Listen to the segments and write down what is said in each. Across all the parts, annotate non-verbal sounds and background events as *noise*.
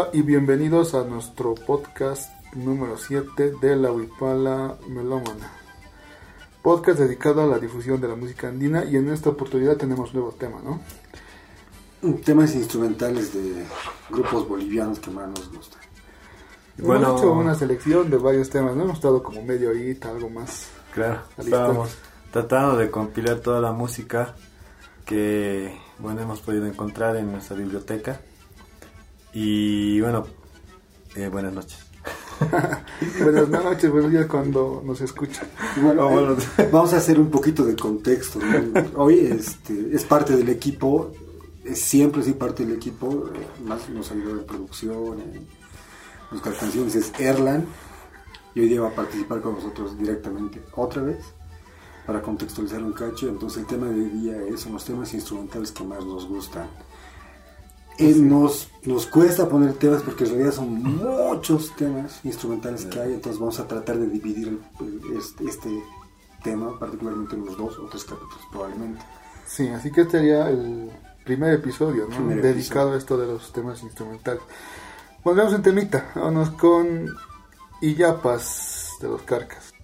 Hola y bienvenidos a nuestro podcast número 7 de la Huipala Melómana. Podcast dedicado a la difusión de la música andina y en esta oportunidad tenemos nuevo tema, ¿no? Temas instrumentales de grupos bolivianos que más nos gustan. Bueno, hemos hecho una selección de varios temas, ¿no? Hemos estado como medio horita, algo más. Claro, estábamos tratando de compilar toda la música que, bueno, hemos podido encontrar en nuestra biblioteca. Y bueno, eh, buenas noches. *laughs* buenas noches, buenos días cuando nos escuchan. Bueno, eh, vamos a hacer un poquito de contexto. Hoy este, es parte del equipo, es siempre sí parte del equipo, eh, más nos ayudó en producción, en buscar canciones, es Erlan. Y hoy día va a participar con nosotros directamente otra vez para contextualizar un cacho. Entonces el tema de hoy día es, son los temas instrumentales que más nos gustan. Eh, nos, nos cuesta poner temas porque en realidad son muchos temas instrumentales que hay, entonces vamos a tratar de dividir este, este, tema, particularmente en los dos o tres capítulos probablemente. Sí, así que este sería el primer episodio dedicado a esto de los temas instrumentales. Volvemos en temita, vámonos con Iyapas de los Carcas.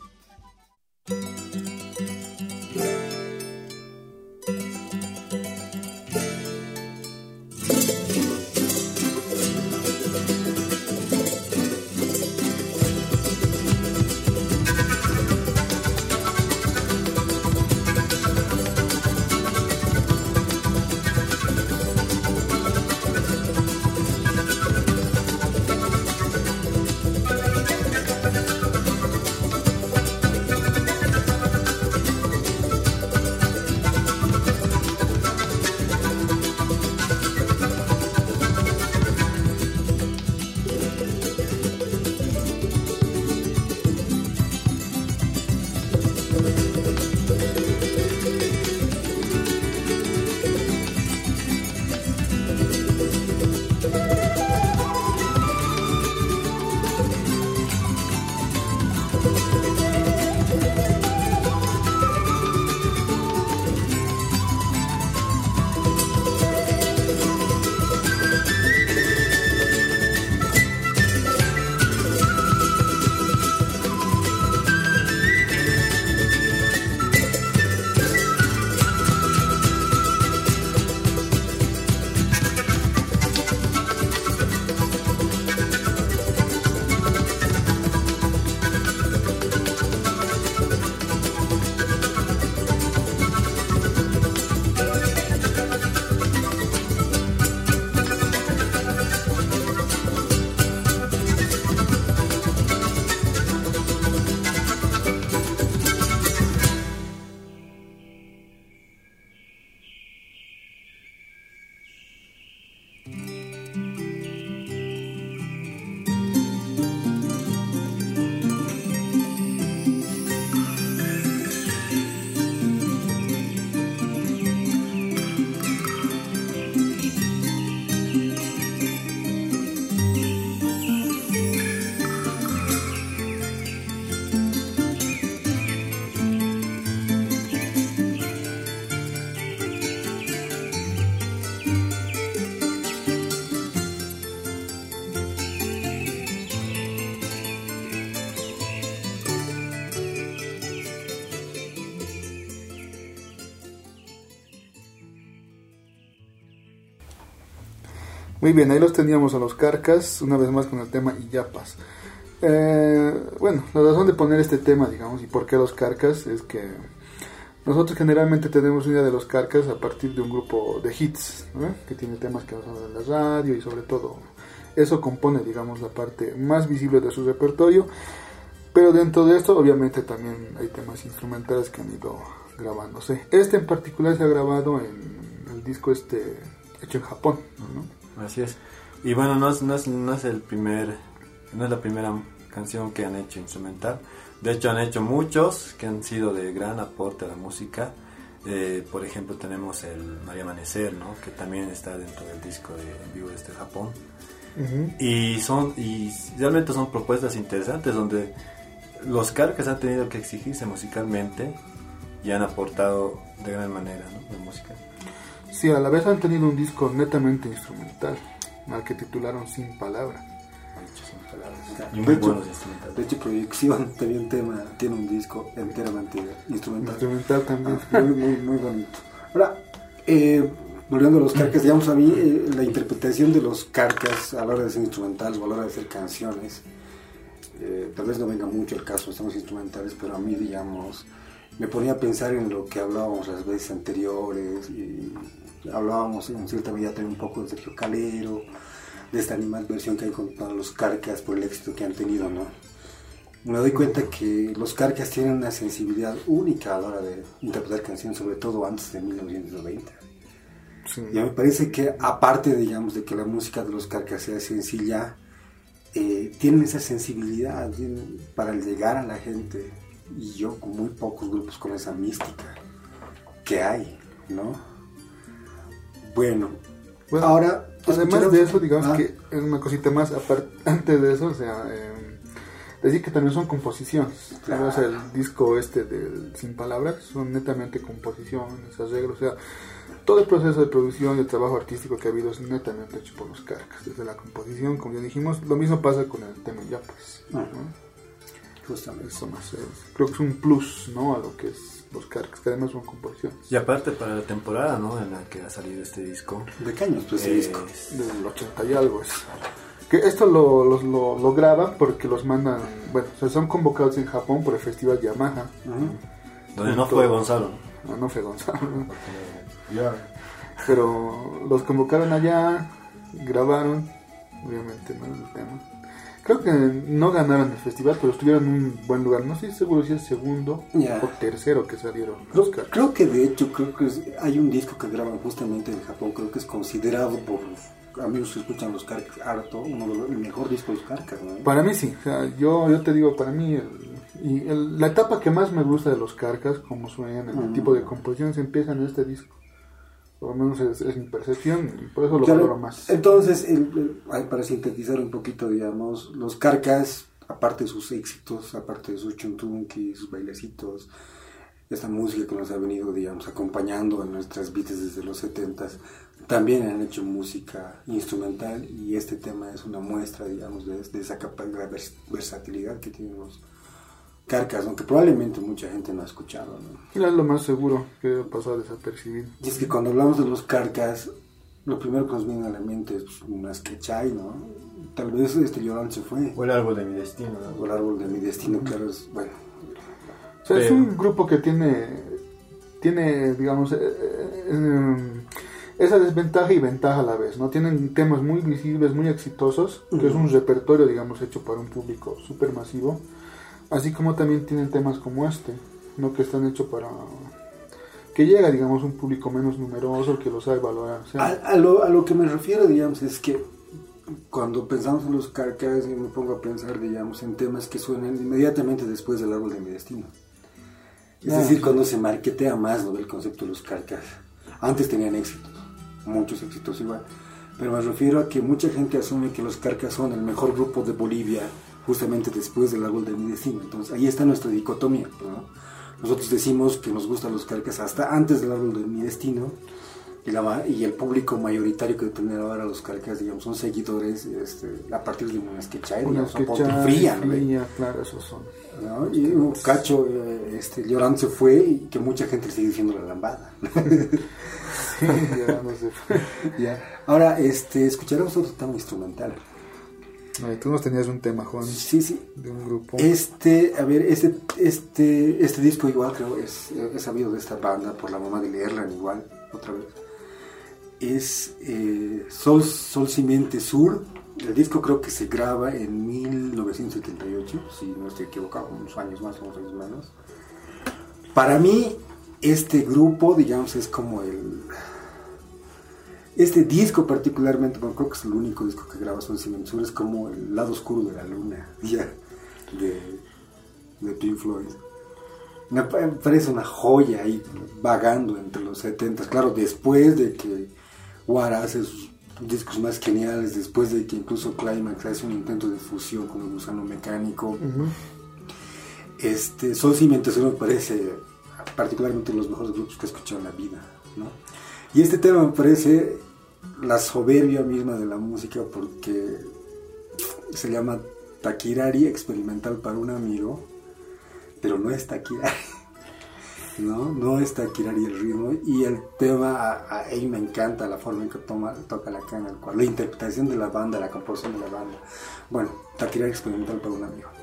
Muy bien, ahí los teníamos a los carcas, una vez más con el tema Iyapas. Eh, bueno, la razón de poner este tema, digamos, y por qué los carcas, es que nosotros generalmente tenemos una de los carcas a partir de un grupo de hits, que tiene temas que van en la radio y sobre todo eso compone, digamos, la parte más visible de su repertorio. Pero dentro de esto, obviamente, también hay temas instrumentales que han ido grabándose. Este en particular se ha grabado en el disco este hecho en Japón, ¿no? Así es. Y bueno, no es, no es, no es el primer, no es la primera canción que han hecho instrumental. De hecho, han hecho muchos que han sido de gran aporte a la música. Eh, por ejemplo, tenemos el María Amanecer, ¿no? que también está dentro del disco de en vivo de este Japón. Y son y realmente son propuestas interesantes donde los carcas han tenido que exigirse musicalmente y han aportado de gran manera ¿no? la música. Sí, a la vez han tenido un disco netamente instrumental. al que titularon Sin Palabra. Y De hecho, de hecho, Proyección *laughs* también tema, tiene un disco enteramente instrumental. Instrumental también. Ah, muy, muy, muy bonito. Ahora, eh, volviendo a los carcas, digamos a mí, eh, la interpretación de los carcas a la hora de ser instrumentales o a la hora de hacer canciones, eh, tal vez no venga mucho el caso, estamos instrumentales, pero a mí, digamos, me ponía a pensar en lo que hablábamos las veces anteriores y hablábamos en cierta medida también un poco de Sergio Calero, de esta animadversión que hay con con los carcas por el éxito que han tenido, ¿no? Me doy cuenta que los carcas tienen una sensibilidad única a la hora de interpretar canciones, sobre todo antes de 1990. Sí. Y a mí me parece que, aparte, digamos, de que la música de los carcas sea sencilla, eh, tienen esa sensibilidad tienen- para llegar a la gente. Y yo, con muy pocos grupos con esa mística que hay, ¿no? Bueno, Bueno, ahora. Además de eso, digamos Ah, que es una cosita más, aparte, *laughs* antes de eso, o sea, eh, decir que también son composiciones. Claro. O sea, el disco este del Sin Palabras son netamente composiciones, arreglos, o sea, todo el proceso de producción y el trabajo artístico que ha habido es netamente hecho por los carcas, desde la composición, como ya dijimos, lo mismo pasa con el tema ya pues. ¿no? Justamente. Eso más es- creo que es un plus, ¿no? A lo que es los carcas, que además son composiciones. Y aparte para la temporada, ¿no? En la que ha salido este disco. ¿De qué años, pues, ese eh, disco? del 80 y algo es. Que esto lo, lo, lo, lo graban porque los mandan, bueno, o sea, son convocados en Japón por el festival Yamaha. Donde no fue Gonzalo. ¿no? No, fue Gonzalo, pero los convocaron allá, grabaron, obviamente, ¿no? El tema. Creo que no ganaron el festival, pero estuvieron en un buen lugar. No estoy seguro si es segundo o tercero que salieron los Creo, carcas. creo que de hecho creo que es- hay un disco que graban justamente en Japón, creo que es considerado por los amigos que escuchan los Carcas harto, uno de los el mejor disco de los Carcas, ¿no? Para mí sí, o sea, yo, yo te digo, para mí, el- y el- la etapa que más me gusta de los carcas, como suenan, el Ujú. tipo de composiciones empieza en este disco. Por lo menos es, es mi percepción y por eso lo Claro, valoro más. Entonces, el- el- ay, para sintetizar un poquito, digamos, los Carcas, aparte de sus éxitos, aparte de sus chuntunki, sus bailecitos, esta música que nos ha venido, digamos, acompañando en nuestras vidas desde los 70s, también han hecho música instrumental y este tema es una muestra, digamos, de, de esa capacidad, vers- versatilidad que tienen los Carcas, aunque probablemente mucha gente no ha escuchado, ¿no? Es lo más seguro que pasó desapercibido. Y es que cuando hablamos de los carcas, lo primero que nos viene a la mente es pues, un asquechay, ¿no? Tal vez este Llorón se fue. O el árbol de mi destino. ¿no? O el árbol de mi destino, claro, es, bueno. O sea, es Pero- un grupo que tiene, tiene digamos, eh, eh, eh, esa desventaja y ventaja a la vez, ¿no? Tienen temas muy visibles, muy exitosos, que es un repertorio, digamos, hecho para un público súper masivo, así como también tienen temas como este, ¿no? Que están hechos para... que llega, digamos, un público menos numeroso, que lo sabe valorar. Sea, A, a lo, a lo que me refiero, digamos, es que cuando pensamos en los carcas, yo me pongo a pensar, digamos, en temas que suenan inmediatamente después del árbol de mi destino. Es Ah, decir, sí. cuando se marquetea más ¿no? el concepto de los carcas. Antes tenían éxitos, muchos éxitos igual. Pero me refiero a que mucha gente asume que los carcas son el mejor grupo de Bolivia justamente después del árbol de mi destino. Entonces ahí está nuestra dicotomía. ¿no? Nosotros decimos que nos gustan los carcas hasta antes del árbol de mi destino. Y, la y el público mayoritario que tienen ahora los carcas, digamos, son seguidores este, a partir de son que ponte chan- fría, claro, esos son. ¿no? Y un cacho, eh, este, Llorán se fue y que mucha gente sigue diciendo la lambada. *laughs* Sí, ya no sé. Ya. Ahora, este, escucharemos otro tema instrumental. Ay, Tú nos tenías un tema, Juan, Sí, sí. de un grupo. Este, a ver, este, este, este disco igual creo es, he sabido de esta banda por la mamá de Leerland igual, otra vez. Es eh, Sol, Sol Simiente Sur. El disco creo que se graba en 1978, si no estoy equivocado, unos años más, unos años menos. Para mí, este grupo, digamos, es como el... Este disco particularmente, bueno, creo que es el único disco que graba Simiente Sur, es como el lado oscuro de la luna, *laughs* ya, de, de Pink Floyd. Me pa- me parece una joya ahí vagando entre los 70 Claro, después de que Wara hace sus discos más geniales, después de que incluso Climax hace un intento de fusión con el gusano mecánico. Este, Cimiento Sur me parece particularmente los mejores grupos que he escuchado en la vida, ¿no? Y este tema me parece la soberbia misma de la música porque se llama Takirari experimental para un amigo, pero no es Takirari. *laughs* ¿no? No es Takirari el ritmo y el tema, a, a él me encanta la forma en que toma, toca la cana, la interpretación de la banda, la composición de la banda. Bueno, Takirari experimental para un amigo.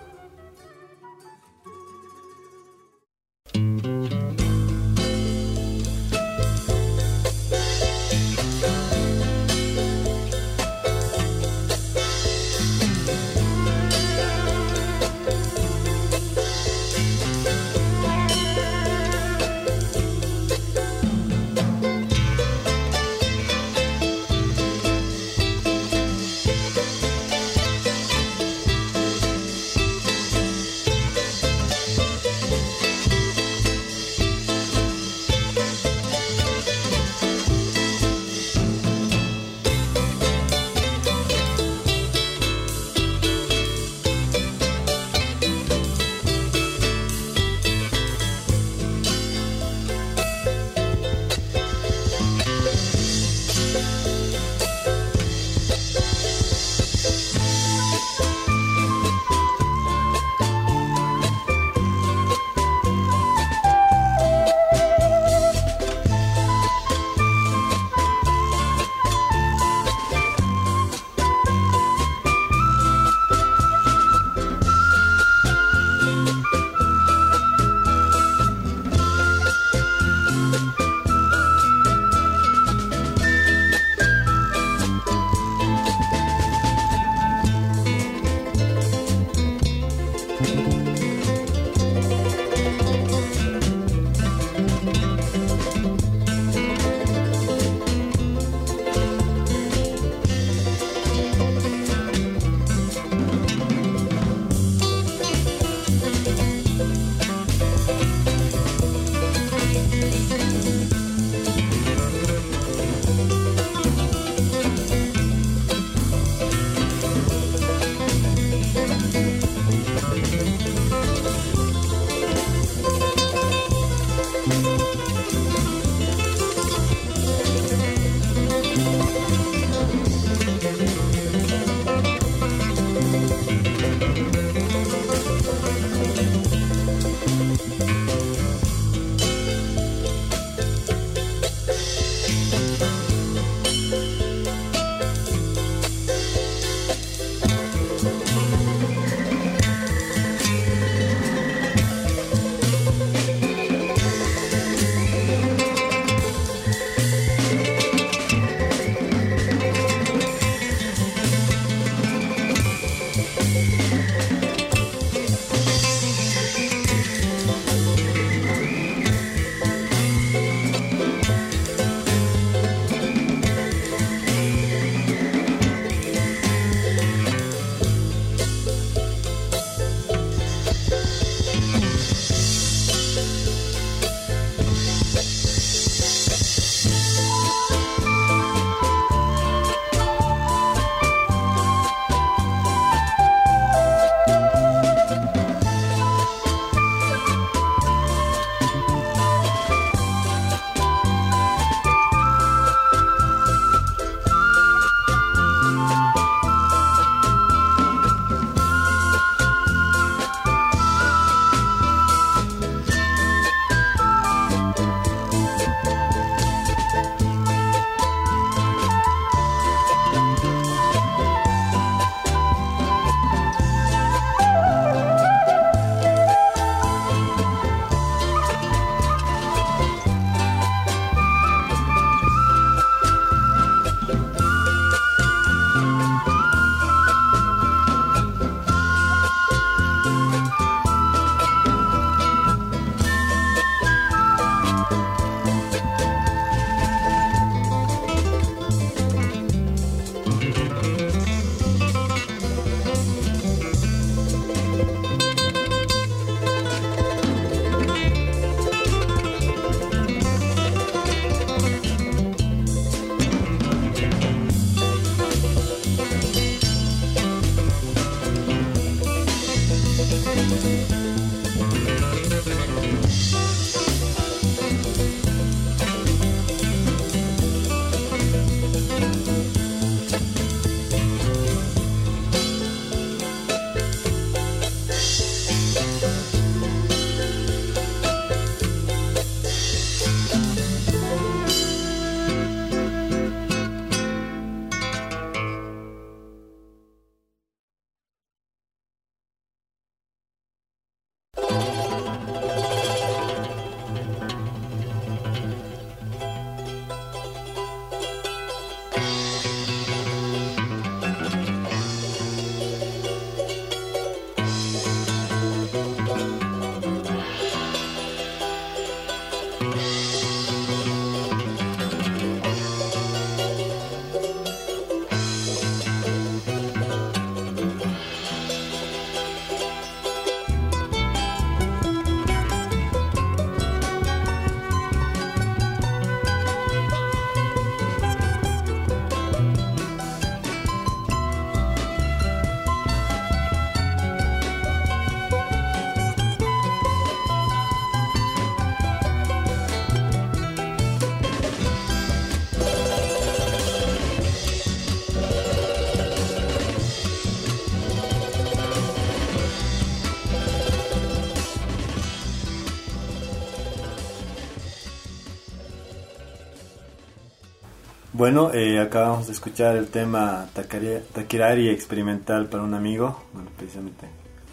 Bueno, eh, acabamos de escuchar el tema Takirari experimental para un amigo. Bueno, precisamente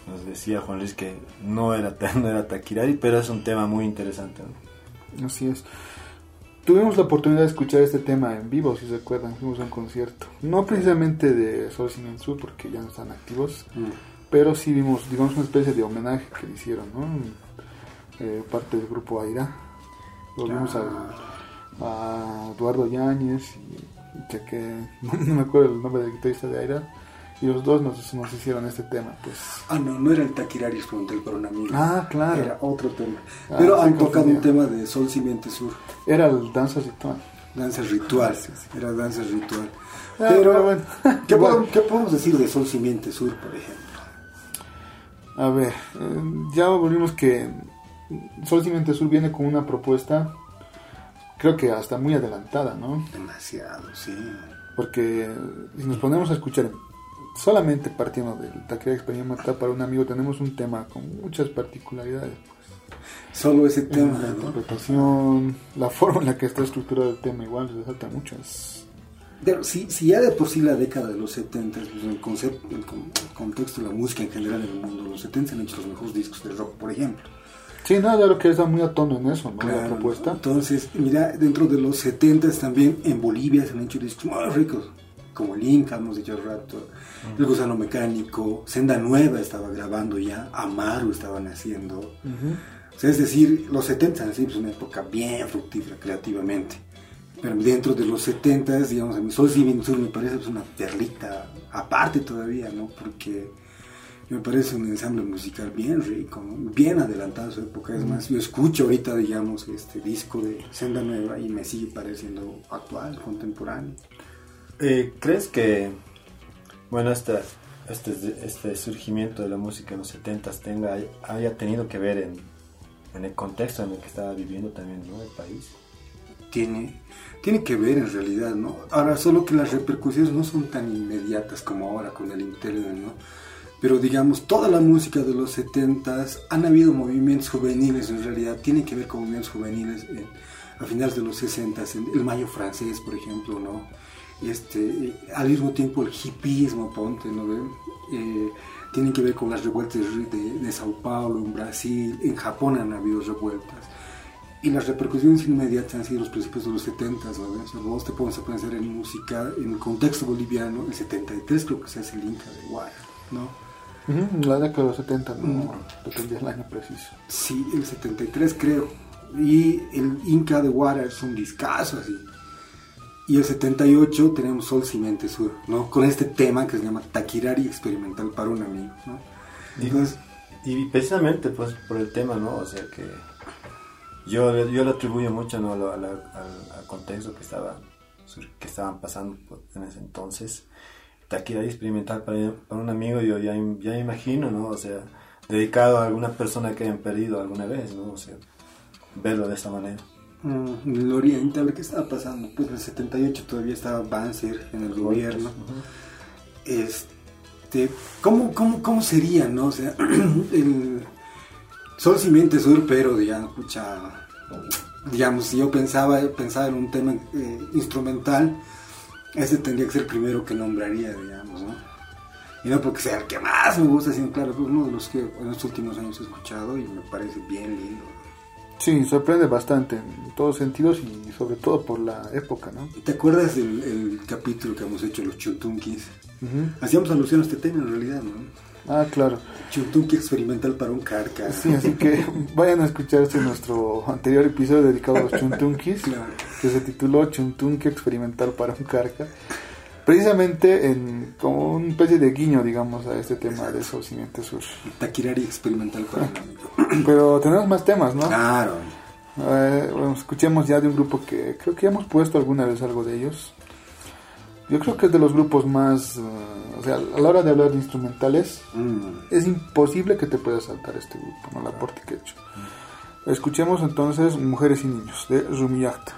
nos decía Juan Luis que no era, *laughs* no era Takirari, pero es un tema muy interesante. ¿no? Así es. Tuvimos la oportunidad de escuchar este tema en vivo, si se acuerdan, fuimos a un concierto. No precisamente de Sol Sin Sur, porque ya no están activos, Mm. pero sí vimos, digamos, una especie de homenaje que le hicieron, ¿no? Eh, parte del grupo Aira. Lo vimos a, a Eduardo Yáñez y Cheque, *laughs* no me acuerdo el nombre del guitarrista de Aira, y los dos nos, nos hicieron este tema, pues. Ah, no, no era el Taquirari experimental para un amigo. Ah, claro. Era otro tema. Ah, Pero sí, han tocado un tema de Sol Simiente Sur. Era el Danza Ritual. Danza ritual. Era danza ritual. Ah, Pero, pero bueno, *laughs* ¿qué, podemos, qué podemos decir de Sol Simiente Sur, por ejemplo? A ver, eh, ya volvimos que Sol Cimiento Sur viene con una propuesta, creo que hasta muy adelantada, ¿no? Demasiado, sí. Porque si nos ponemos a escuchar solamente partiendo del Taquera Experimental para un amigo, tenemos un tema con muchas particularidades. Solo ese La tema, ¿no? interpretación, la forma en la que está estructurado el tema, igual resalta mucho. Es- Pero si, si ya de por sí la década de los 70, pues, el, concepto, el, con- el contexto de la música en general en el mundo, los 70 han hecho los mejores discos de rock, por ejemplo. Sí, nada, claro que está muy a tono en eso, ¿no? La Claro, propuesta. Entonces, mira, dentro de los 70 también en Bolivia se han hecho discos muy ricos, como el Inca, hemos dicho al rato, El Gusano Mecánico, Senda Nueva estaba grabando ya, Amaru estaban haciendo. Ujú. O sea, es decir, los 70 han sido una época bien fructífera creativamente. Pero dentro de los 70, digamos, a mi Sol Sur me parece pues, una perlita aparte todavía, ¿no? Porque me parece un ensamble musical bien rico, ¿no? bien adelantado a su época. Es más, yo escucho ahorita, digamos, este disco de Senda Nueva y me sigue pareciendo actual, contemporáneo. Eh, ¿Crees que, bueno, esta, este, este surgimiento de la música en los 70 tenga, haya tenido que ver en, en el contexto en el que estaba viviendo también ¿no? el país? tiene, tiene que ver en realidad, ¿no? Ahora, solo que las repercusiones no son tan inmediatas como ahora con el Internet, ¿no? Pero digamos, toda la música de los 70s, han habido movimientos juveniles en realidad, tienen que ver con movimientos juveniles en- a finales de los 60s, en el mayo francés, por ejemplo, ¿no? Este, eh, al mismo tiempo el hippismo, ponte, ¿no? Eh, tienen que ver con las revueltas de, de Sao Paulo, en Brasil, en Japón han habido revueltas. Y las repercusiones inmediatas han sido los principios de los 70, ¿no? O vos te pones a pensar en música, en el contexto boliviano, el 73 creo que se hace el Inca de Guara, ¿no? La década de los 70, no dependía el año preciso. Sí, el 73 creo. Y el Inca de Guara es un discazo así. Y el 78 tenemos Sol Cimente Sur, ¿no? Con este tema que se llama Taquirari Experimental para un amigo, ¿no? Entonces, Y precisamente pues por el tema, ¿no? O sea que yo, yo lo atribuyo mucho ¿no? al, al contexto que estaba que estaban pasando en ese entonces. Taquira experimental para, para un amigo, yo ya, ya imagino, ¿no? O sea, dedicado a alguna persona que hayan perdido alguna vez, ¿no? O sea, verlo de esta manera. mm, a ver qué estaba pasando. Pues en el 78 todavía estaba Banzer en el gobierno. Este, ¿cómo, cómo, cómo sería, no? O sea, *clears throat* el Sol Simiente Sur, pero digamos, pucha, digamos, si yo pensaba, pensaba en un tema eh, instrumental, ese tendría que ser el primero que nombraría, digamos, ¿no? Y no porque sea el que más me gusta, sino claro, pues uno de los que en los últimos años he escuchado y me parece bien lindo. Sí, sorprende bastante en todos sentidos y sobre todo por la época, ¿no? ¿Te acuerdas del el capítulo que hemos hecho, los Chuntunkis? Ujú. Hacíamos alusión a este tema en realidad, ¿no? Ah, claro. Chuntunqui experimental para un carca. Sí, así que vayan a escucharse nuestro anterior episodio dedicado a los chuntunkis, Claro. que se tituló Chuntunqui experimental para un carca. Precisamente en, como una especie de guiño, digamos, a este tema de Sol Simiente Sur. Taquirari experimental para un amigo. Pero tenemos más temas, ¿no? Claro. Eh, bueno, escuchemos ya de un grupo que creo que ya hemos puesto alguna vez algo de ellos. Yo creo que es de los grupos más... eh, o sea, a la hora de hablar de instrumentales, Mm. es imposible que te puedas saltar este grupo, ¿no? El aporte que he hecho. Escuchemos entonces Mujeres y Niños, de Rumiyakta.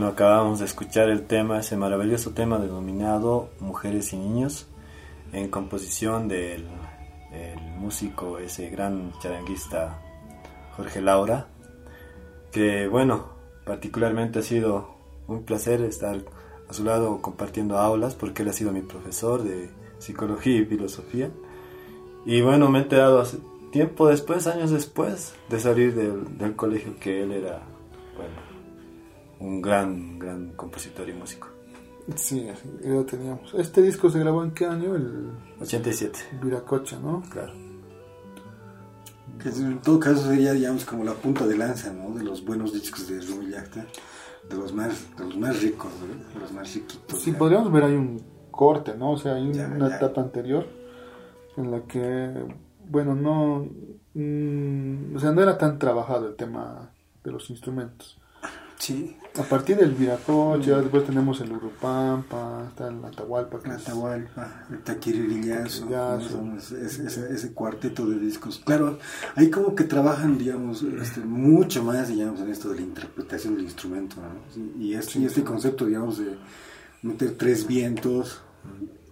Bueno, acabamos de escuchar el tema, ese maravilloso tema denominado Mujeres y Niños, en composición del el músico, ese gran charanguista Jorge Laura, que bueno, particularmente ha sido un placer estar a su lado compartiendo aulas, porque él ha sido mi profesor de psicología y filosofía. Y bueno, me he enterado hace tiempo después, años después, de salir del, del colegio que él era, bueno, un gran, gran compositor y músico. Sí, ya lo teníamos. ¿Este disco se grabó en qué año? El 87, Viracocha, ¿no? claro. Que en todo caso sería, digamos, como la punta de lanza, ¿no? De los buenos discos de Rumi Yacta, de los más, de los más ricos, ¿no? De los más riquitos. Sí, podríamos ver ahí un corte, ¿no? O sea, hay un- Ya, una ya. etapa anterior en la que, bueno, no, mm, o sea, no era tan trabajado el tema de los instrumentos. Sí, A partir del Viracocha, después tenemos el Urupampa, está el Atahualpa, que es- Atahualpa, el Taquiririllazo, ese, ese- ese cuarteto de discos. Claro, ahí como que trabajan, digamos, este, mucho más, digamos, en esto de la interpretación del instrumento, ¿no? Y, este, y este concepto, digamos, de meter tres vientos,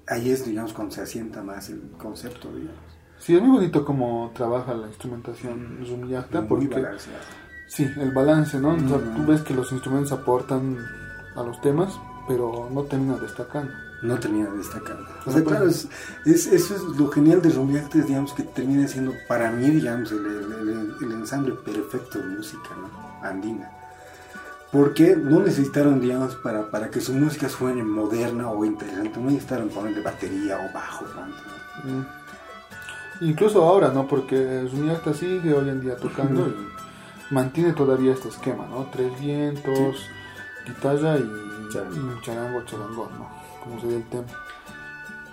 ahí es, digamos, cuando se asienta más el concepto, digamos. Sí, es muy bonito cómo trabaja la instrumentación Rumiyacta, Muy porque. Sí, el balance, ¿no? O sea, tú ves que los instrumentos aportan a los temas, pero no termina destacando. No termina de destacar. O sea, claro, es, es- eso es lo genial de Rumiactes, digamos, que termina siendo para mí, digamos, el, el- el- el ensamble perfecto de música ¿no? andina. Porque no necesitaron, digamos, para, para que su música suene moderna o interesante, no necesitaron ponerle batería o bajo. ¿no? Mm. Incluso ahora, ¿no? Porque Rumiyacta sigue hoy en día tocando y mantiene todavía este esquema, ¿no? Tres vientos, guitarra y, Charango. y charango, charangón, ¿no? Como sería el tema.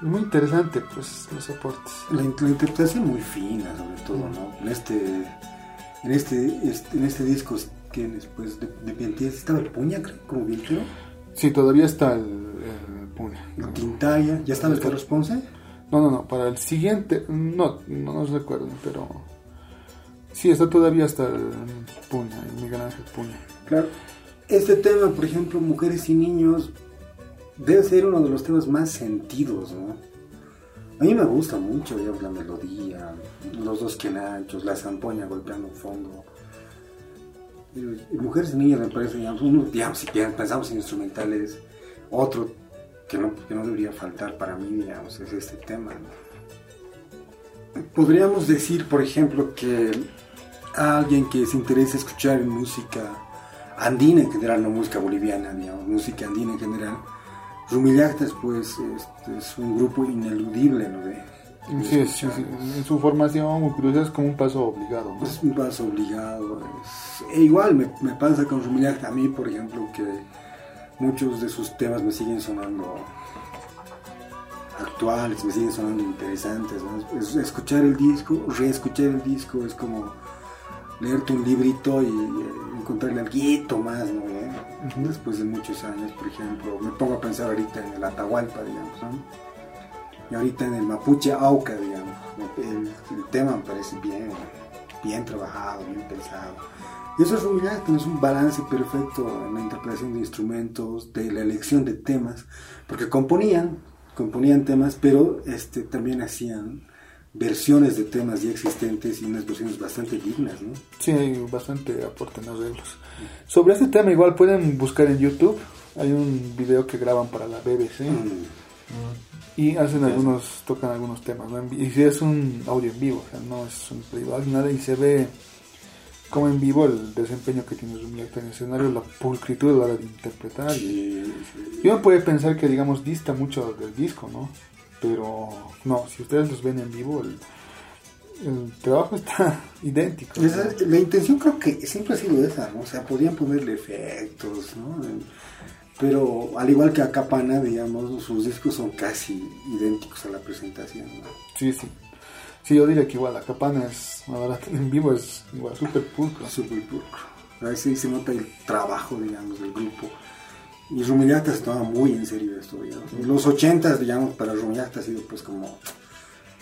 Muy interesante, pues, los aportes. La, la interpretación muy fina, sobre todo, ¿no? En este, en este, este- en este disco que después de, de Piantier estaba el Puña, creo, como vientero, Sí, todavía está el, el puña. el Tintaya, ya estaba el Carlos Ponce. No, no, no, para el siguiente, no, no nos recuerdo, pero sí, está todavía hasta el puña, el Miguel Ángel Puña. Claro. Este tema, por ejemplo, Mujeres y Niños, debe ser uno de los temas más sentidos, ¿no? A mí me gusta mucho, digamos, la melodía, los dos quenachos, la zampoña golpeando fondo. Mujeres y Niños me parece, digamos, uno, digamos, si pensamos en instrumentales, otro que no, que no debería faltar para mí, digamos, es este tema, ¿no? Podríamos decir, por ejemplo, que a alguien que se interesa escuchar música andina en general, no música boliviana, digamos, música andina en general, Rumillactas pues este, es un grupo ineludible, ¿no? De, de Sí, sí, escuchar. sí, en su formación incluso es como un paso obligado, ¿no? Es un paso obligado. es- e igual me, me pasa con Rumillactas, a mí, por ejemplo, que muchos de sus temas me siguen sonando actuales, me siguen sonando interesantes. ¿no? Es- escuchar el disco, reescuchar el disco es como leerte un librito y encontrarle algo más, ¿no? ¿Eh? Después de muchos años, por ejemplo, me pongo a pensar ahorita en el Atahualpa, digamos, ¿no? Y ahorita en el Mapuche Auca, digamos. El, tema me parece bien, bien trabajado, bien pensado. Y eso es realidad, es un balance perfecto en la interpretación de instrumentos, de la elección de temas, porque componían, componían temas, pero este, también hacían versiones de temas ya existentes y unas versiones bastante dignas, ¿no? Sí, hay bastante aporte en arreglos. Sobre este tema igual pueden buscar en YouTube, hay un video que graban para la BBC Mm. y hacen algunos, tocan algunos temas, ¿no? Y sí es un audio en vivo, o sea, no es un playback, nada, y se ve como en vivo el desempeño que tiene Rumiyacta en el escenario, la pulcritud a la hora de interpretar. sí. Y uno puede pensar que, digamos, dista mucho del disco, ¿no? Pero no, si ustedes los ven en vivo, el, el trabajo está *laughs* idéntico. ¿no? Esa- la intención creo que siempre ha sido esa, ¿no? O sea, podían ponerle efectos, ¿no? Pero al igual que a Capana, digamos, sus discos son casi idénticos a la presentación, ¿no? Sí, sí. Sí, yo diría que igual la capana es, ahora en vivo es igual súper pulcro. Súper pulcro. Ahí sí se nota el trabajo, digamos, del grupo. Y Rumillacta se toma muy en serio esto, digamos. En los ochentas, digamos, para Rumillacta ha sido pues como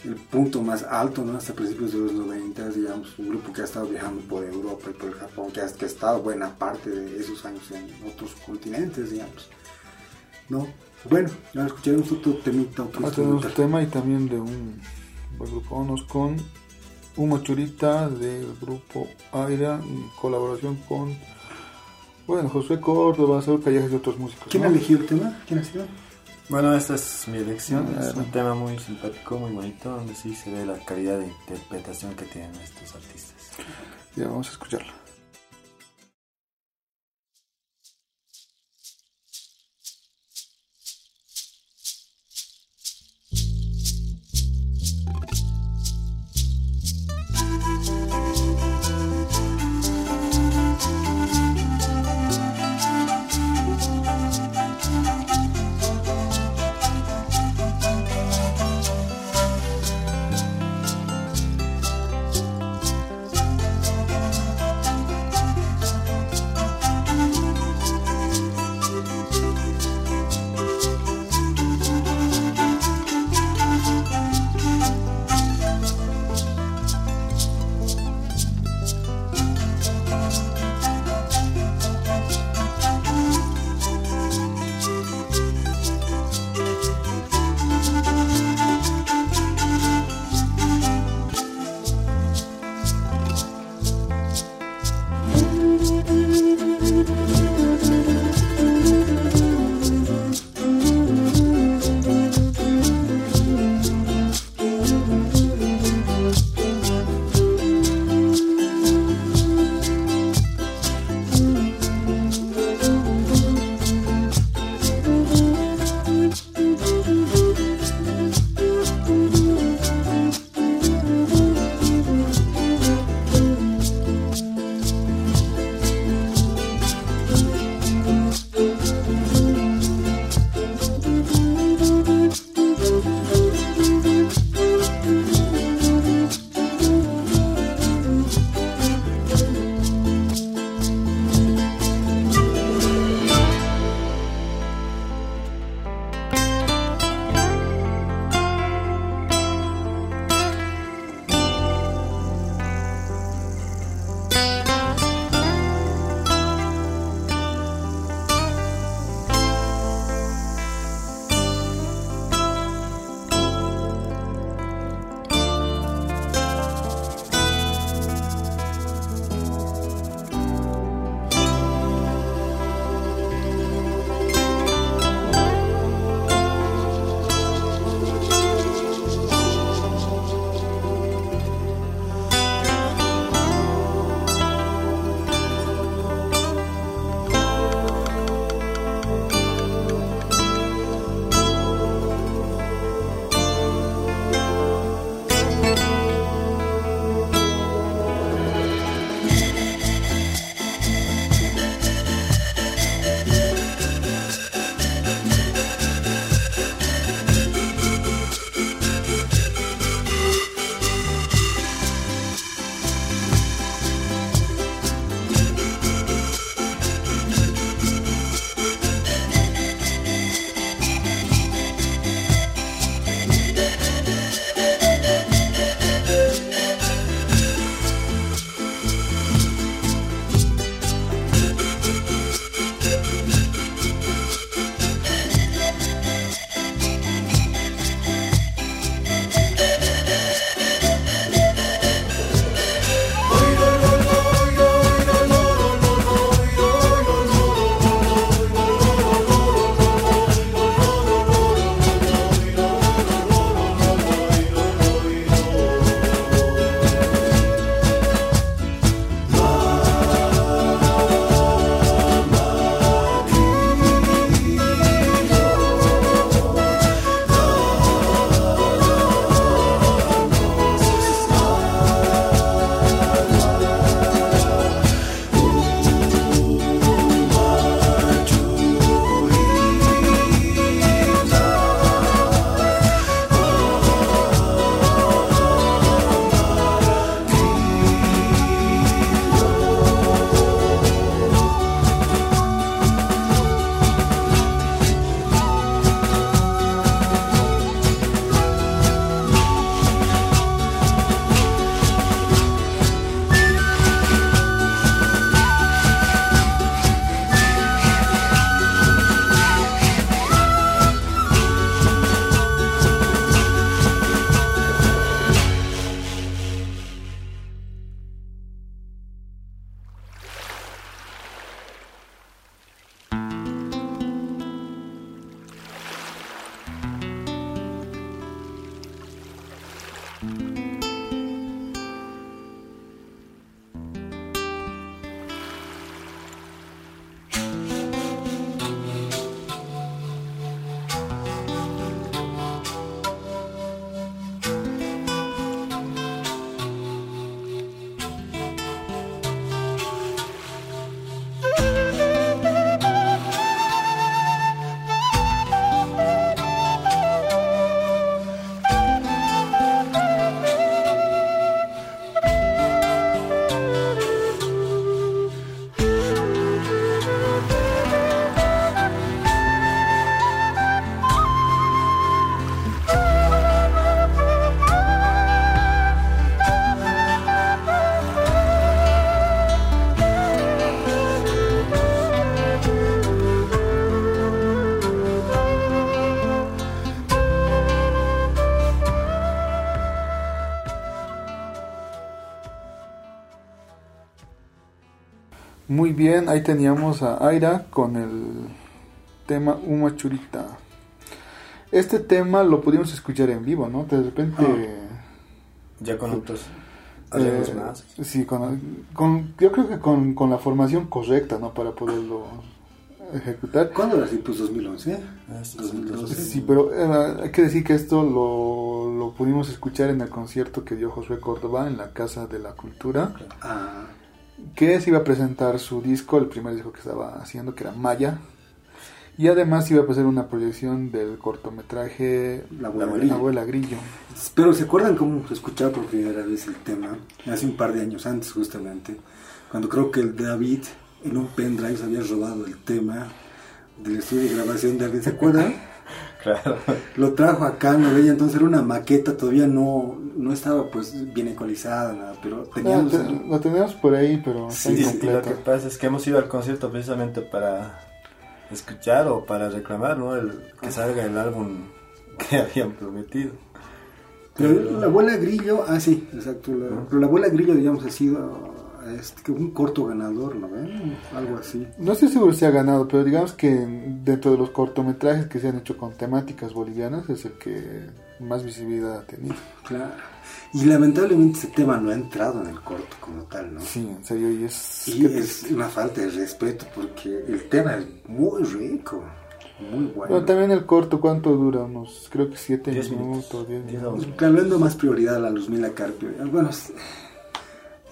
el punto más alto, ¿no? Hasta principios de los 90, digamos, un grupo que ha estado viajando por Europa y por el Japón, que ha, que ha estado buena parte de esos años en otros continentes, digamos. ¿No? Bueno, ahora escucharemos otro temita, otro tenemos instrumental. tema y también de un grupo. Vámonos con Humo Churita del grupo Aira y colaboración con, bueno, José Córdoba, Saúl Callejas y otros músicos. ¿Quién ¿no? ha elegido el tema? ¿Quién ha sido? Bueno, esta es mi elección. Ah, es un tema muy simpático, muy bonito, donde sí se ve la calidad de interpretación que tienen estos artistas. Ya vamos a escucharlo. Muy bien, ahí teníamos a Aira con el tema Uma Churita. Este tema lo pudimos escuchar en vivo, ¿no? De repente... Ya con otros eh, más. sí, con, con- yo creo que con, con la formación correcta, ¿no? Para poderlo ejecutar. ¿Cuándo era así? Pues 2011. Ah, sí, 2012. Sí, pero eh, hay que decir que esto lo, lo pudimos escuchar en el concierto que dio Josué Córdoba en la Casa de la Cultura, Ah, que se iba a presentar su disco, el primer disco que estaba haciendo, que era Maya, y además iba a hacer una proyección del cortometraje La Abuela La Grillo. Abuela Grillo. Pero ¿se acuerdan cómo se escuchaba por primera vez el tema? Hace un par de años antes, justamente. Cuando creo que el David en un pendrive se había robado el tema del estudio de grabación de alguien. ¿Se acuerdan? *laughs* *laughs* Claro. Lo trajo acá, no veía, entonces era una maqueta, todavía no, no estaba pues bien ecualizada, nada, pero Ah, teníamos... te- el- lo tenemos por ahí, pero Sí, sí, Y lo que pasa es que hemos ido al concierto precisamente para escuchar o para reclamar, ¿no? El, que salga el álbum *laughs* que habían prometido. Pero la abuela Grillo, ah sí, exacto, la- pero la abuela Grillo digamos ha sido este, que un corto ganador, ¿no ven? Algo así. No estoy seguro si ha ganado, pero digamos que dentro de los cortometrajes que se han hecho con temáticas bolivianas es el que más visibilidad ha tenido. Claro. Y lamentablemente ese tema no ha entrado en el corto como tal, ¿no? Sí, en serio, y es... Y que- es una falta de respeto porque el tema es muy rico, muy bueno. Bueno, también el corto, ¿cuánto dura? Unos, creo que siete Diez minutos, minutos. diez Diez minutos. minutos. Hablando más prioridad a la Luzmila Carpio. Bueno,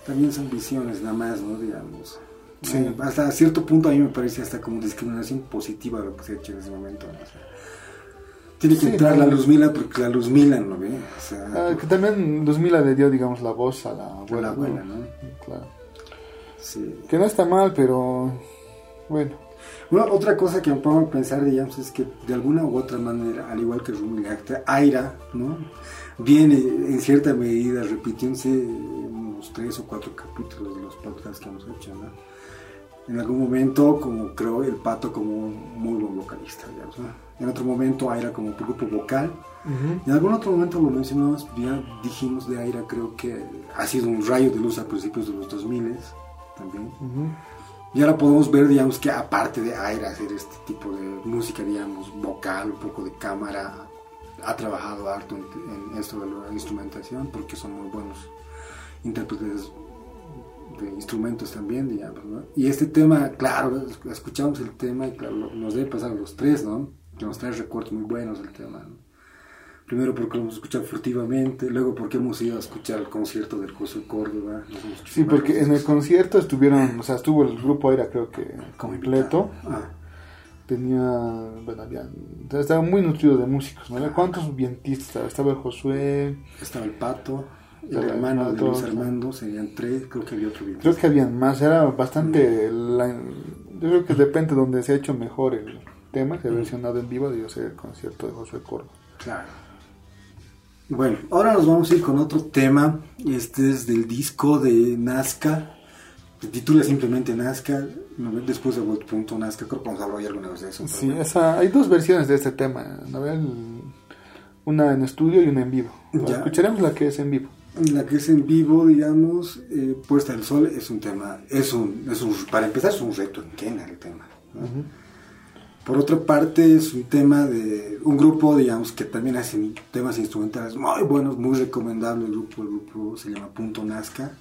también son visiones nada más, ¿no? Digamos. Sí. Eh, Hasta cierto punto a mí me parece hasta como discriminación positiva lo que se ha hecho en ese momento. ¿no? O sea, tiene que Sí, entrar la Luzmila porque la Luzmila, ¿no ve? O sea, Ah, que también Luzmila le dio, digamos, la voz a la abuela. la abuela, ¿no? ¿no? Claro. Sí. Que no está mal, pero bueno. Bueno, otra cosa que me pongo a pensar, digamos, es que de alguna u otra manera, al igual que Rumi Acta, Aira, ¿no? Viene en cierta medida repitiéndose unos tres o cuatro capítulos de los podcasts que hemos hecho, ¿no? En algún momento, como creo, el pato como un muy buen vocalista, digamos, ¿no? En otro momento, Aira como grupo vocal. En algún otro momento lo mencionamos, ya dijimos de Aira, creo que ha sido un rayo de luz a principios de los 2000 también. Ujú. Y ahora podemos ver, digamos, que aparte de Aira hacer este tipo de música, digamos, vocal, un poco de cámara, ha trabajado harto en, en esto de la instrumentación, porque son muy buenos intérpretes de instrumentos también, digamos, ¿no? Y este tema, claro, escuchamos el tema y claro, nos debe pasar a los tres, ¿no? Que nos trae recuerdos muy buenos del tema, ¿no? Primero porque lo hemos escuchado furtivamente, luego porque hemos ido a escuchar el concierto del José Córdoba. Sí, porque en el concierto estuvieron, o sea, estuvo el grupo era creo que completo. Ah. Tenía, bueno, había, estaba muy nutrido de músicos, ¿no? ¿Cuántos vientistas? Estaba el Josué, Estaba el pato, el hermano de Luis. Armando, serían tres, creo que había otro video. creo que habían más, era bastante, la- yo creo que depende de donde se ha hecho mejor el tema, se ha versionado en vivo, debió ser el concierto de Josué Córdoba. Claro. Bueno, ahora nos vamos a ir con otro tema. Este es del disco de Nazca. Se titula simplemente Nazca. Después de Punto Nazca, creo que vamos a hablar alguna vez de eso. Sí, esa, hay dos versiones de este tema, una en estudio y una en vivo. Ya. Escucharemos la que es en vivo. La que es en vivo, digamos, eh, Puesta del Sol, es un tema, es un, es un, para empezar es un reto en Kena el tema. ¿no? Por otra parte, es un tema de un grupo, digamos, que también hacen temas instrumentales muy buenos, muy recomendable el grupo. El grupo se llama Punto Nazca.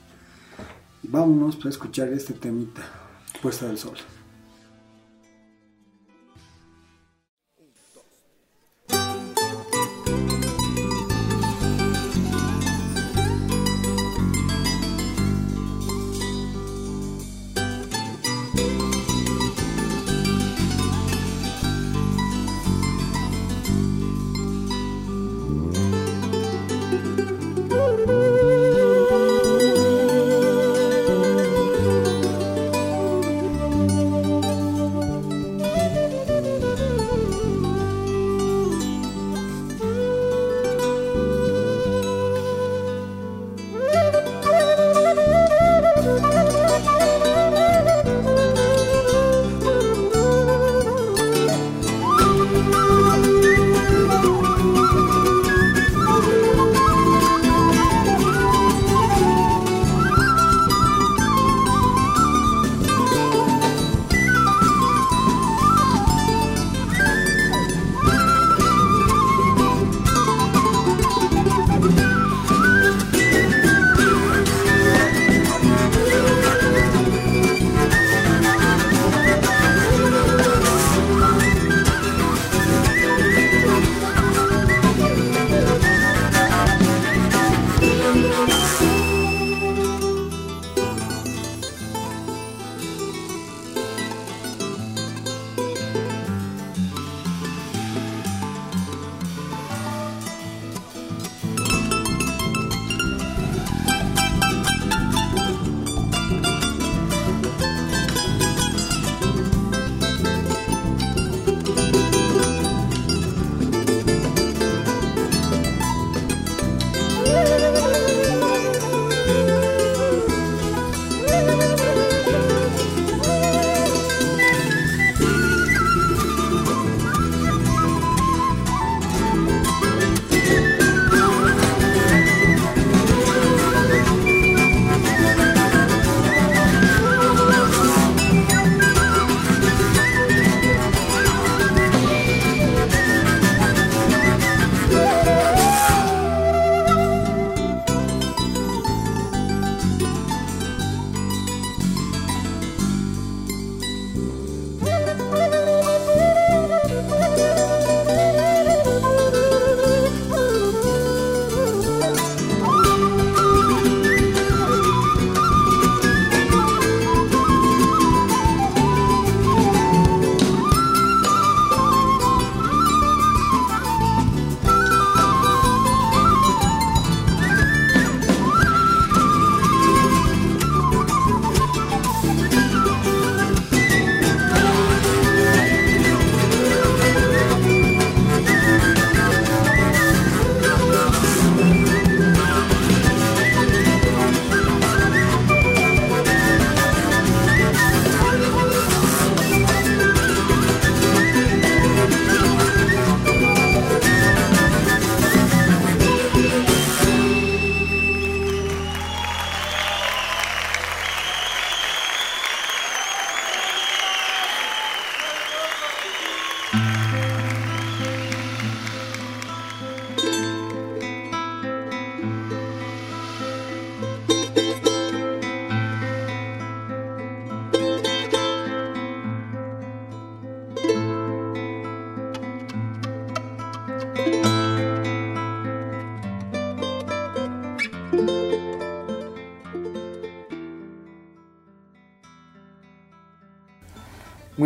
Y vámonos para escuchar este temita, Puesta del Sol.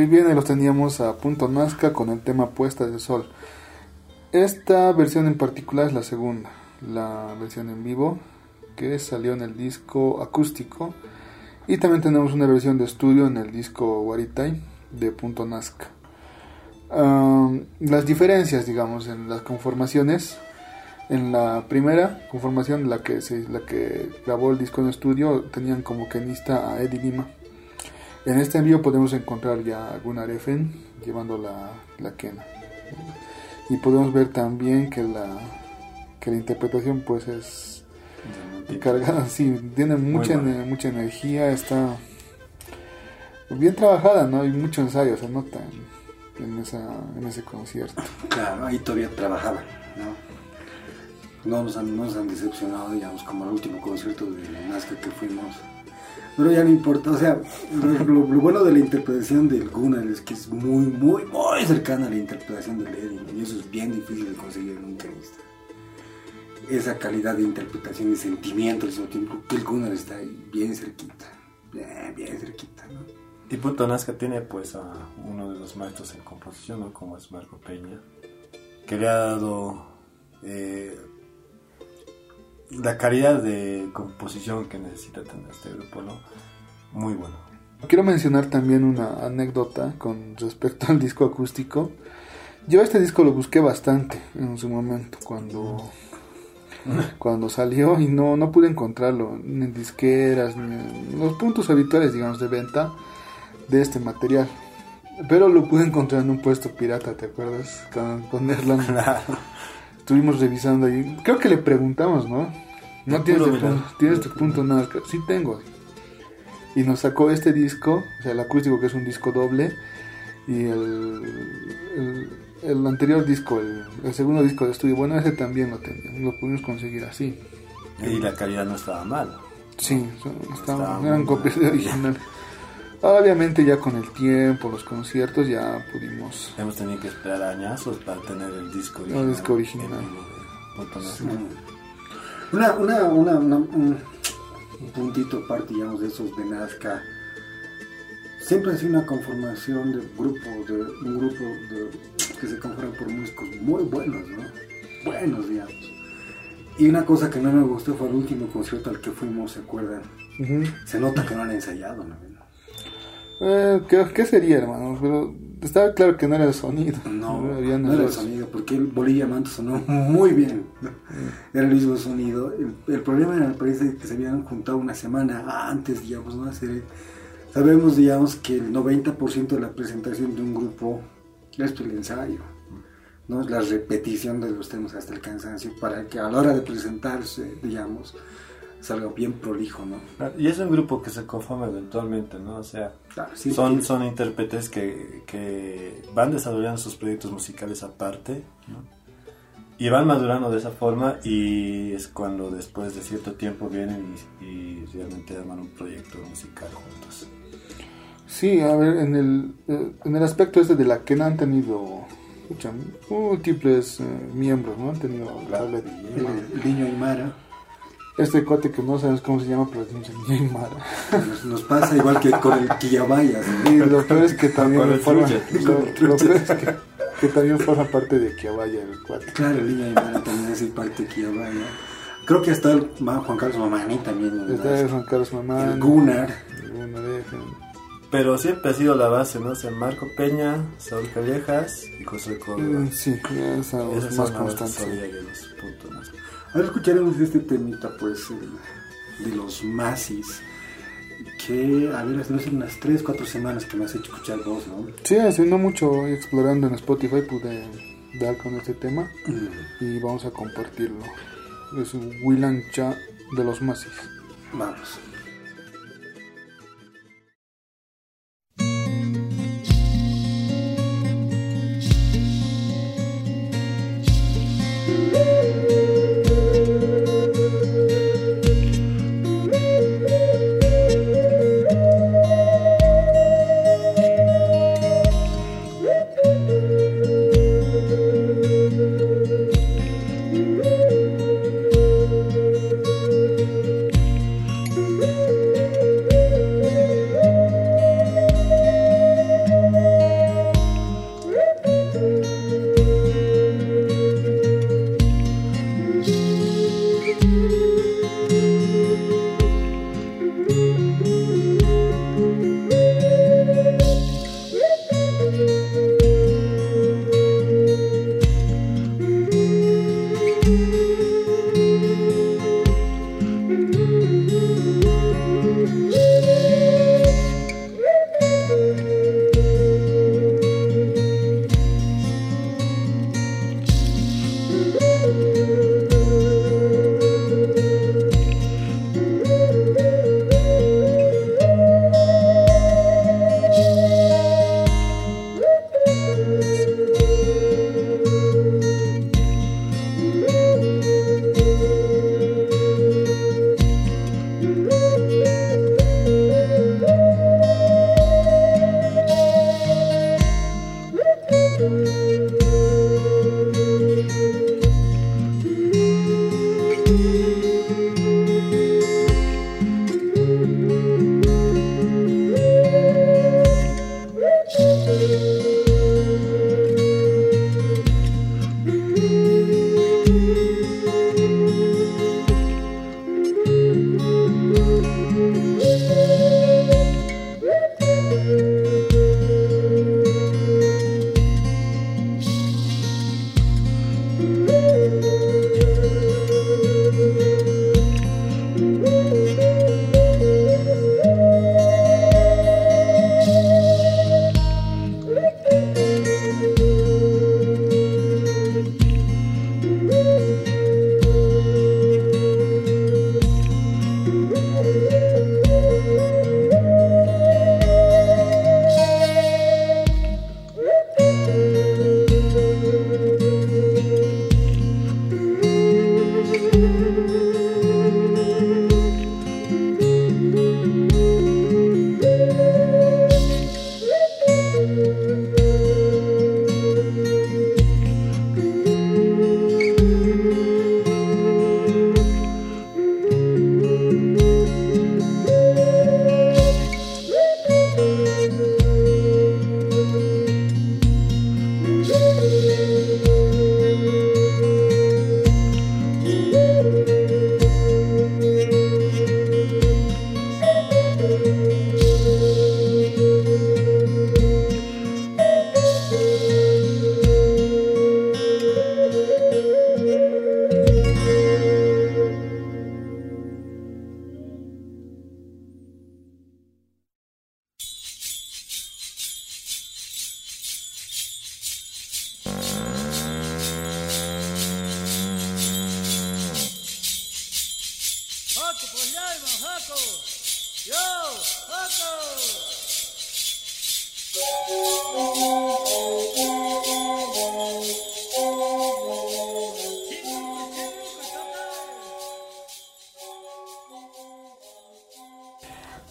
Muy bien, ahí los teníamos a punto Nazca con el tema Puesta de Sol. Esta versión en particular es la segunda, la versión en vivo, que salió en el disco acústico. Y también tenemos una versión de estudio en el disco Waritai de punto Nazca. Um, las diferencias, digamos, en las conformaciones. En la primera conformación, la que, se, la que grabó el disco en estudio, tenían como quenista a Eddie Lima. En este envío podemos encontrar ya a Gunnar Effen llevando la, la quena. Y podemos ver también que la, que la interpretación pues es cargada, *laughs* sí, tiene mucha, mucha energía, está bien trabajada, ¿no? Hay mucho ensayo, se nota en, en esa, en ese concierto. Claro, ahí todavía trabajaban, ¿no? No nos han, no nos han decepcionado, digamos, como el último concierto de Nazca que fuimos. Pero ya no importa, o sea, lo, bueno de la interpretación del Gunnar es que es muy, muy, muy cercana a la interpretación del Eddie, ¿no? y eso es bien difícil de conseguir en un pianista. Esa calidad de interpretación y sentimiento al mismo tiempo, que el Gunnar está ahí bien cerquita, bien, bien cerquita, ¿no? Y Punto Nazca tiene pues a uno de los maestros en composición, ¿no? como es Marco Peña, que le ha dado eh, la calidad de composición que necesita tener este grupo, ¿no? Muy bueno. Quiero mencionar también una anécdota con respecto *laughs* al disco acústico. Yo este disco lo busqué bastante en su momento cuando *laughs* cuando salió y no no pude encontrarlo ni en disqueras ni en los puntos habituales digamos de venta de este material. Pero lo pude encontrar en un puesto pirata, ¿te acuerdas? Con, con Erland. *laughs* Estuvimos revisando ahí. Creo que le preguntamos, ¿no? No tienes de punto, tienes tu punto nada. Sí tengo. Y nos sacó este disco, o sea, el acústico que es un disco doble y el, el, el anterior disco, el, el segundo disco de estudio, bueno, ese también lo teníamos, lo pudimos conseguir así. Y la calidad no estaba mal. Sí, son- estaban- Estaba eran copias de original. Obviamente ya con el tiempo, los conciertos ya pudimos Hemos tenido que esperar añazos para tener el disco El original. disco original. Una, una, una, una- un, un puntito aparte, digamos, de esos de Nazca. Siempre ha sido una conformación de grupo, de un grupo de, que se conforma por músicos muy buenos, ¿no? Buenos, digamos. Y una cosa que no me gustó fue el último concierto al que fuimos, ¿se acuerdan? Se nota que no han ensayado, ¿no? Eh, ¿qué, qué sería, hermano? Pero estaba claro que no era el sonido. No, *laughs* no era el sonido, porque el Bolivia Manto sonó muy bien. Era el mismo sonido. El, el problema era, parece, que se habían juntado una semana antes, digamos, ¿no? Hacer- sabemos, digamos, que el 90% de la presentación de un grupo es el ensayo, ¿no? La repetición de los temas hasta el cansancio para que a la hora de presentarse, digamos, salga bien prolijo, ¿no? Y es un grupo que se conforma eventualmente, ¿no? O sea, Claro, sí, son, sí. son intérpretes que, que van desarrollando sus proyectos musicales aparte, ¿no? Y van madurando de esa forma y es cuando después de cierto tiempo vienen y, y realmente arman un proyecto musical juntos. Sí, a ver, en el, eh, en el aspecto este de la que no han tenido múltiples eh, miembros, ¿no? Han tenido Claro. El, el niño Aymara. Este cuate que no sabemos cómo se llama, pero el niño Mara. Nos, nos pasa igual que con el Quillabayas. ¿no? Y lo peor es que Con también el forma, lo, lo peor es que, que también forma parte de Kiabaya el cuate. Claro, el niño Aymara también hace parte de Quiabaya. Creo que hasta el Juan Carlos Mamani también. ¿no? Está Juan Carlos Mamán, el Gunnar. el. Pero siempre ha sido la base, ¿no? O sea, Marco Peña, Saúl Callejas y José Córdoba. Mm, Sí, ya es más constante. los puntos más. Ahora escucharemos este temita, pues, eh, de los Masis. Que, a ver, hace unas 3, 4 semanas que me has hecho escuchar vos, ¿no? Sí, hace no mucho explorando en Spotify pude dar con este tema Mm, y vamos a compartirlo. Es Willan Cha de los Masis. Vamos.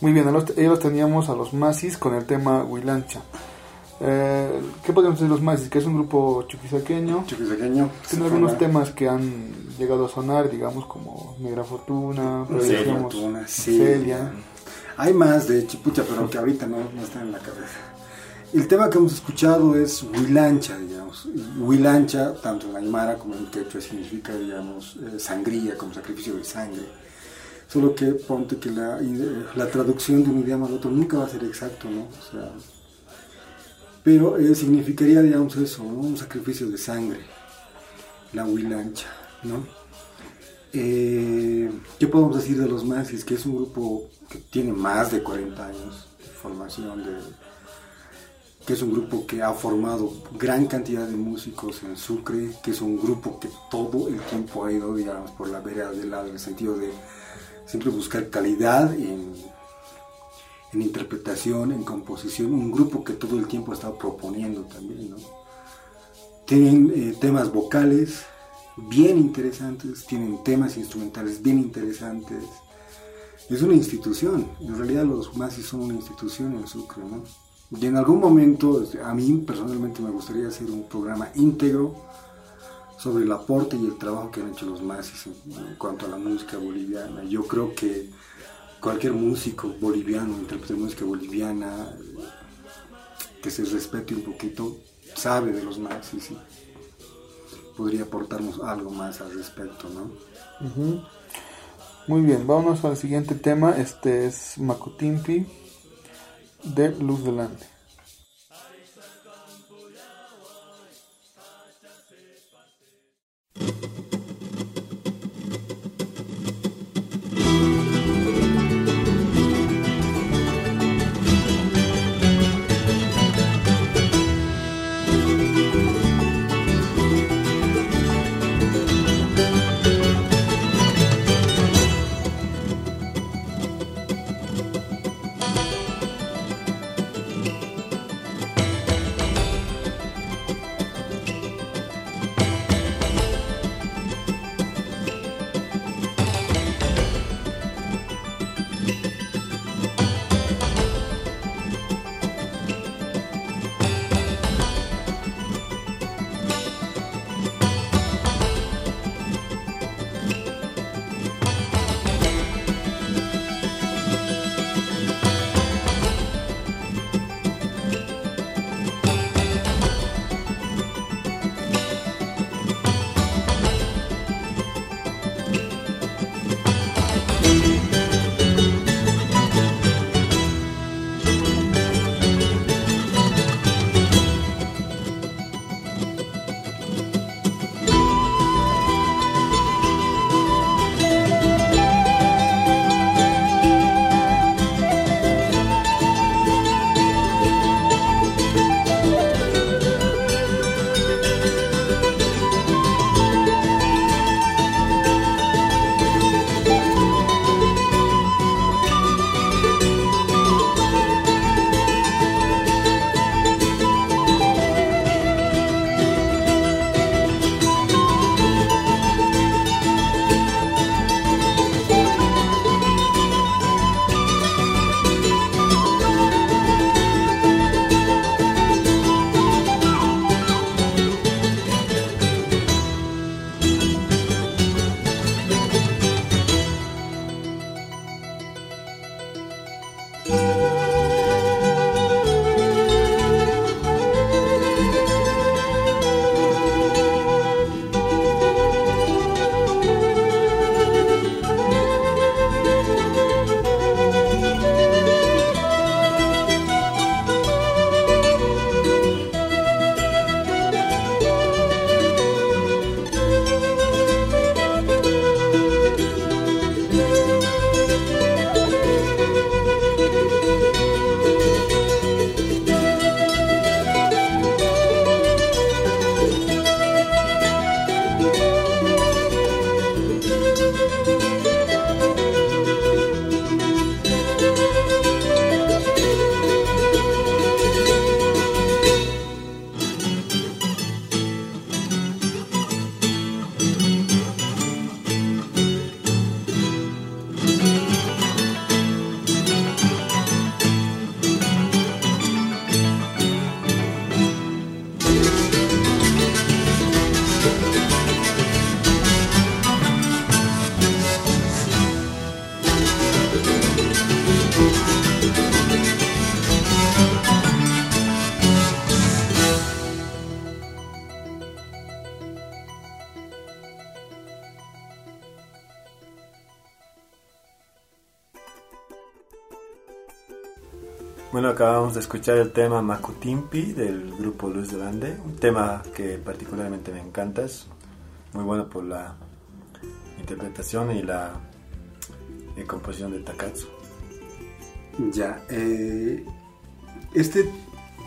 Muy bien, ellos teníamos a los Masis con el tema Huilancha. Eh, ¿Qué podemos decir de los Masis? Que es un grupo chuquisaqueño. Chuquisaqueño. Tiene algunos temas que han llegado a sonar, digamos, como Negra Fortuna, Celia. Hay más de Chipucha, pero que ahorita no, no están en la cabeza. El tema que hemos escuchado es Huilancha, digamos. Huilancha, tanto en Aymara como en Quechua, significa, digamos, eh, sangría, como sacrificio de sangre. Solo que ponte que la, la, traducción de un idioma al otro nunca va a ser exacto, ¿no? O sea, pero eh, significaría, digamos, eso, ¿no? Un sacrificio de sangre, la huilancha, ¿no? Eh, ¿Qué podemos decir de los Mazis? Que es un grupo que tiene más de 40 años de formación, de, que es un grupo que ha formado gran cantidad de músicos en Sucre, que es un grupo que todo el tiempo ha ido, digamos, por la vereda del lado, en el sentido de siempre buscar calidad en, interpretación, en composición, un grupo que todo el tiempo ha estado proponiendo también, ¿no? Tienen eh, temas vocales bien interesantes, tienen temas instrumentales bien interesantes. Es una institución, en realidad los Masis son una institución en Sucre, ¿no? Y en algún momento, a mí personalmente me gustaría hacer un programa íntegro sobre el aporte y el trabajo que han hecho los Masis en, cuanto a la música boliviana. Yo creo que cualquier músico boliviano, intérprete de música boliviana, que se respete un poquito, sabe de los Masis y podría aportarnos algo más al respecto, ¿no? Muy bien, vámonos al siguiente tema. Este es Macutimpi de Luz Delante. Bueno, escuchar el tema Makutimpi del grupo Luz de Lande, un tema que particularmente me encanta, muy bueno por la interpretación y la composición de Takatsu. Ya, eh, este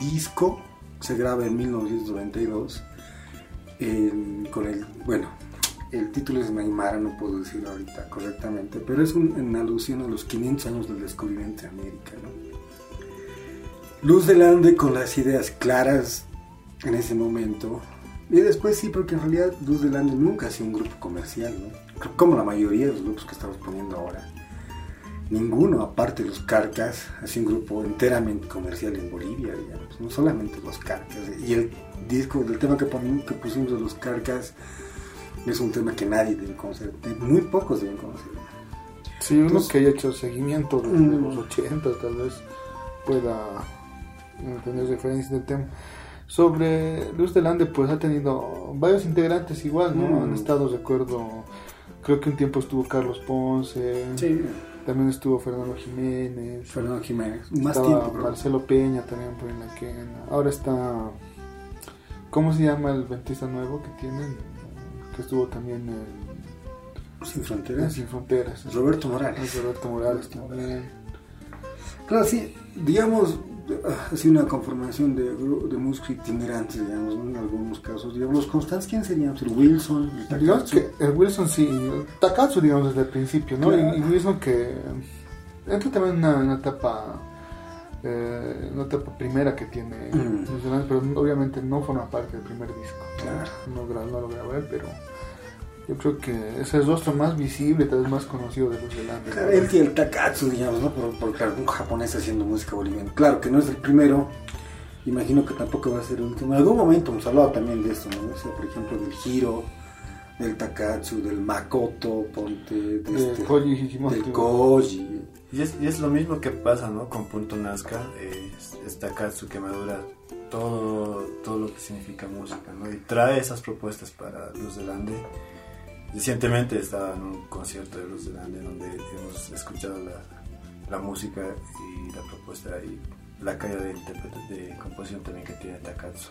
disco se graba en 1992 en- con el, bueno, el título es Maimara, no puedo decirlo ahorita correctamente, pero es un- en alusión a los 500 años del descubrimiento de América, ¿no? Luz del Ande con las ideas claras en ese momento, y después sí, porque en realidad Luz del Ande nunca ha sido un grupo comercial, ¿no? Como la mayoría de los grupos que estamos poniendo ahora. Ninguno, aparte de los Carcas, ha sido un grupo enteramente comercial en Bolivia, digamos, no solamente los Carcas. Y el disco, del tema que, pusimos de los Carcas, es un tema que nadie debe conocer, muy pocos deben conocer. Sí, uno Entonces- que haya hecho seguimiento desde Mm. los 80 tal vez pueda tener referencias del tema. Sobre Luz del Ande, pues ha tenido varios integrantes igual, ¿no? Mm. Han estado, recuerdo, creo que un tiempo estuvo Carlos Ponce, también estuvo Fernando Jiménez, Fernando Jiménez, más estaba tiempo, Marcelo Peña también por en la que ahora está ¿cómo se llama el ventista nuevo que tienen? que estuvo también en, Sin Fronteras. Sin Fronteras Roberto Morales. Roberto Morales también Claro, sí, digamos, ah, ha sido una conformación de, de músicos itinerantes, digamos, ¿no? en algunos casos. Digamos, los constantes, ¿quién serían? El Wilson, el Takatsu. que el Wilson sí el Takatsu digamos desde el principio ¿no? Claro. y, y Wilson que entra también en una, una etapa eh, una etapa primera que tiene Mm. Pero obviamente no forma parte del primer disco. Claro. no, no lo grabé pero yo creo que es el rostro más visible tal vez más conocido de Luz del Ande Claro, él el Takatsu, digamos, ¿no? Por, por claro, un japonés haciendo música boliviana. Claro que no es el primero, imagino que tampoco va a ser el último. En algún momento hemos hablado también de esto, ¿no? O sea, por ejemplo, del Hiro, del Takatsu, del Makoto, ponte, de de este, Koji del Koji. Y es, y es lo mismo que pasa, ¿no? Con Punto Nazca, eh, es- es Takatsu que madura todo, todo lo que significa música, ¿no? Y trae esas propuestas para Luz del Ande. Recientemente estaba en un concierto de Luz del Ande donde hemos escuchado la, la música y la propuesta y la calidad de, de composición también que tiene Takatsu.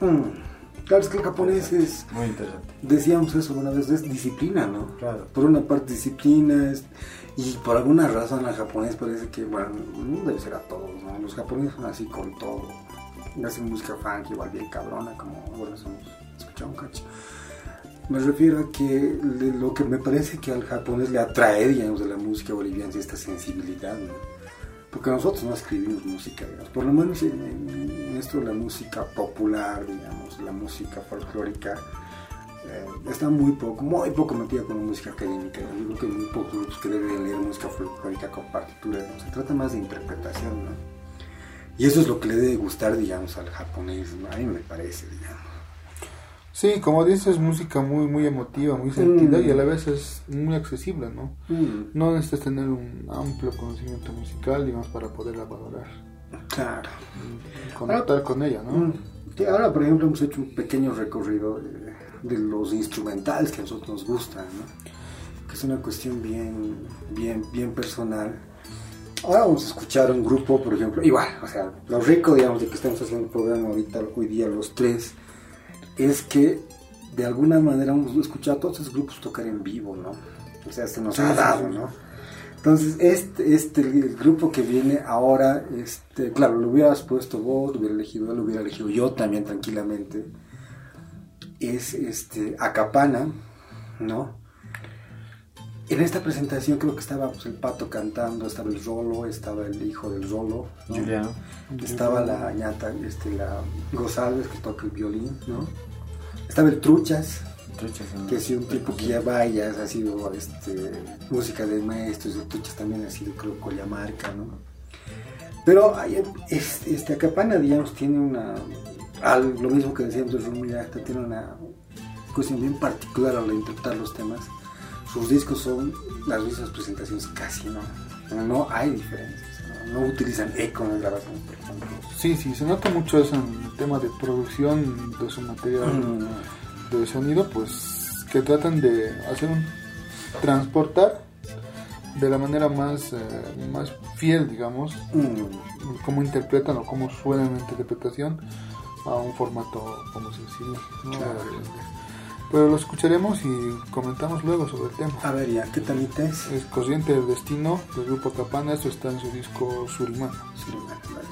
Mm. Claro, es que el japonés es, Muy interesante. decíamos eso una vez, es disciplina, ¿no? Claro. Por una parte disciplina es- y por alguna razón al japonés parece que, bueno, no debe ser a todos, ¿no? Los japoneses son así con todo. Hacen música funk igual bien cabrona, como bueno, hemos escuchado un cacho. Me refiero a que lo que me parece que al japonés le atrae, digamos, de la música boliviana es esta sensibilidad, ¿no? Porque nosotros no escribimos música, digamos, por lo menos en, en- esto la música popular, digamos, la música folclórica, eh, está muy poco, muy poco metida con la música académica. Yo creo que muy pocos grupos que deben leer música folclórica con partituras, ¿no? se trata más de interpretación, ¿no? Y eso es lo que le debe gustar, digamos, al japonés, ¿no? a mí me parece, digamos. Sí como dices música muy muy emotiva muy sentida Mm. y a la vez es muy accesible ¿no? Mm, no necesitas tener un amplio conocimiento musical digamos para poderla valorar claro. y conectar con ella ¿no? Mm. Sí, ahora, por ejemplo, hemos hecho un pequeño recorrido de, de los instrumentales que a nosotros nos gustan, ¿no? que es una cuestión bien, bien, bien personal. Ahora vamos a escuchar un grupo, por ejemplo, igual, o sea, lo rico, digamos, de que estamos haciendo un programa ahorita, hoy día, los tres, es que de alguna manera hemos escuchado a todos esos grupos tocar en vivo, ¿no? O sea, se nos Sí, ha dado. ¿no? Entonces, este, este, el grupo que viene ahora, este, claro, lo hubieras puesto vos, lo hubiera elegido él, lo hubiera elegido yo también tranquilamente, es este, Acapana, ¿no? En esta presentación creo que estaba pues, el pato cantando, estaba el Rolo, estaba el hijo del Rolo, ¿no? Juliano. estaba la ñata, este, la González que toca el violín, ¿no? Estaba el Truchas, Truchas, ¿no? que ha sido un tipo que ya vaya, ha sido este, música de maestros, el Tuchas también ha sido creo Collamarca, ¿no? Pero este, este Acapana, digamos, tiene una, lo mismo que decíamos de Rumilacta, tiene una cuestión bien particular al interpretar los temas. Sus discos son las mismas presentaciones casi, ¿no? No hay diferencias, no, No utilizan eco en las grabaciones, por ejemplo. Sí, sí, se nota mucho eso en el tema de producción de su material de sonido, pues que tratan de hacer un transportar de la manera más, eh, más fiel, digamos, Mm, cómo interpretan o cómo suenan en interpretación a un formato como sencillo. ¿no? Claro. Pero lo escucharemos y comentamos luego sobre el tema. A ver, ya, ¿qué tamita es? Es Corriente del Destino del grupo Capana, esto está en su disco Surimán. Sí, vale,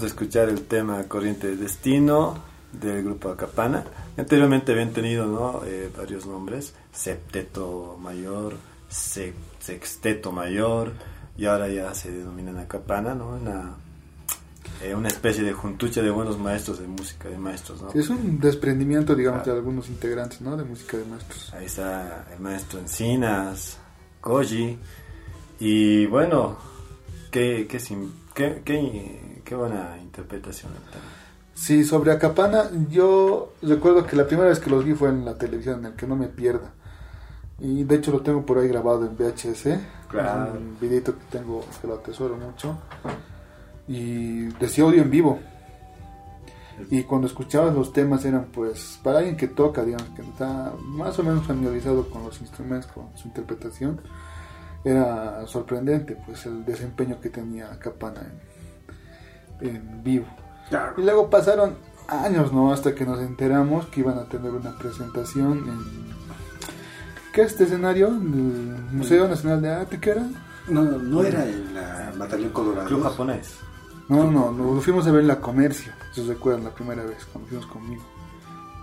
Acabamos de escuchar el tema Corriente de Destino del grupo Acapana. Anteriormente habían tenido ¿no? Eh, varios nombres, Septeto Mayor, Se- Sexteto Mayor, y ahora ya se denominan Acapana, ¿no? Una, eh, una especie de juntucha de buenos maestros de música, de maestros, ¿no? Sí, es un desprendimiento, digamos, de Ah. algunos integrantes, ¿no? De música de maestros. Ahí está el maestro Encinas, Koji, y bueno, qué, qué, qué, qué buena interpretación. Sí, sobre Acapana, yo recuerdo que la primera vez que los vi fue en la televisión, en el que no me pierda. Y de hecho lo tengo por ahí grabado en VHS. Claro. Un videito que tengo, que lo atesoro mucho. Y decía audio en vivo. Y cuando escuchabas los temas eran pues, para alguien que toca, digamos, que está más o menos familiarizado con los instrumentos, con su interpretación, era sorprendente pues el desempeño que tenía Acapana en, en vivo. Claro. Y luego pasaron años, ¿no? Hasta que nos enteramos que iban a tener una presentación en... ¿Qué es este escenario? ¿El Museo Nacional de Arte? ¿Qué era? No, no, no era en la Batallón Colorado. Club japonés. No, no, no, lo fuimos a ver en la Comercio, si se recuerdan, la primera vez, cuando fuimos conmigo.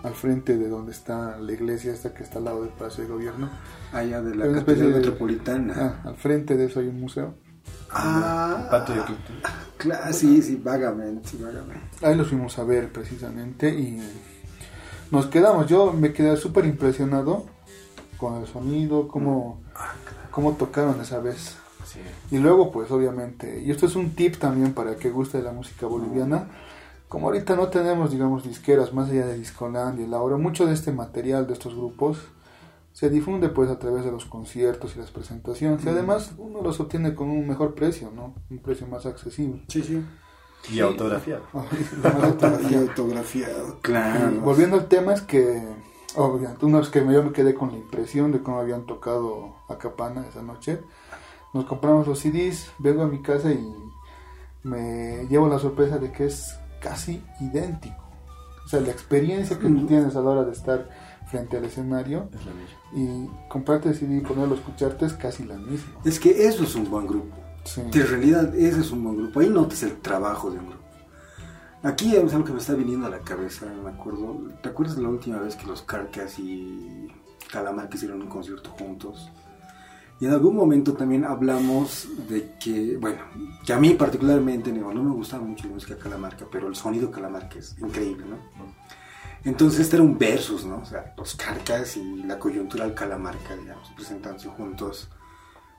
Al frente de donde está la iglesia esta que está al lado del Palacio de Gobierno. Allá de la Una especie Catedral de- Metropolitana. Ah, al frente de eso hay un museo. Ah, El patio de cultura. claro, sí, sí, vagamente, sí, vagamente. Ahí los fuimos a ver precisamente y nos quedamos. Yo me quedé súper impresionado con el sonido, cómo, cómo tocaron esa vez. Sí. Y luego, pues obviamente, y esto es un tip también para el que guste la música boliviana. Como ahorita no tenemos, digamos, disqueras más allá de Discoland y Laura, mucho de este material de estos grupos se difunde pues a través de los conciertos y las presentaciones. Y además uno los obtiene con un mejor precio, ¿no? Un precio más accesible. Sí, sí. Y más *laughs* Y autografiado. autografiado, claro. Y volviendo al tema es que, obviamente, una vez que yo me quedé con la impresión de cómo habían tocado a Capana esa noche, nos compramos los CDs, vengo a mi casa y me llevo la sorpresa de que es casi idéntico. O sea, la experiencia que tú tienes a la hora de estar frente al escenario Es la misma. y comprarte el CD y ponerlo a escucharte es casi la misma. Es que eso es un buen grupo. Sí. Que en realidad ese es un buen grupo. Ahí notas el trabajo de un grupo. Aquí es algo que me está viniendo a la cabeza, me acuerdo. ¿Te acuerdas de la última vez que los Carcas y Calamar hicieron un concierto juntos? Y en algún momento también hablamos de que, bueno, que a mí particularmente no, no me gustaba mucho la música Calamarca, pero el sonido Calamarca es increíble, ¿no? Entonces este era un versus, ¿no? O sea, los Carcas y la coyuntural Calamarca, digamos, presentándose juntos.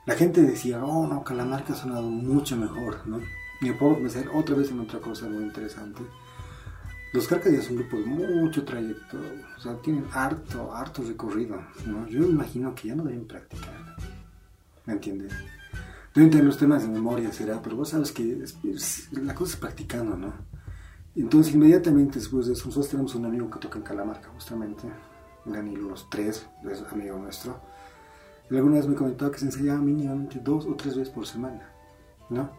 La gente decía, oh no, Calamarca ha sonado mucho mejor, ¿no? Y me puedo pensar otra vez en otra cosa muy interesante. Los Carcas ya son grupos de mucho trayecto, o sea, tienen harto, harto recorrido, ¿no? Yo imagino que ya no deben practicar, ¿me entiendes? Deben tener los temas de memoria, será, pero vos sabes que la cosa es practicando, ¿no? Entonces, inmediatamente después de eso, nosotros tenemos un amigo que toca en Calamarca, justamente, Danilo, los tres, es amigo nuestro. Y alguna vez me comentaba que se ensayaba mínimamente dos o tres veces por semana, ¿no?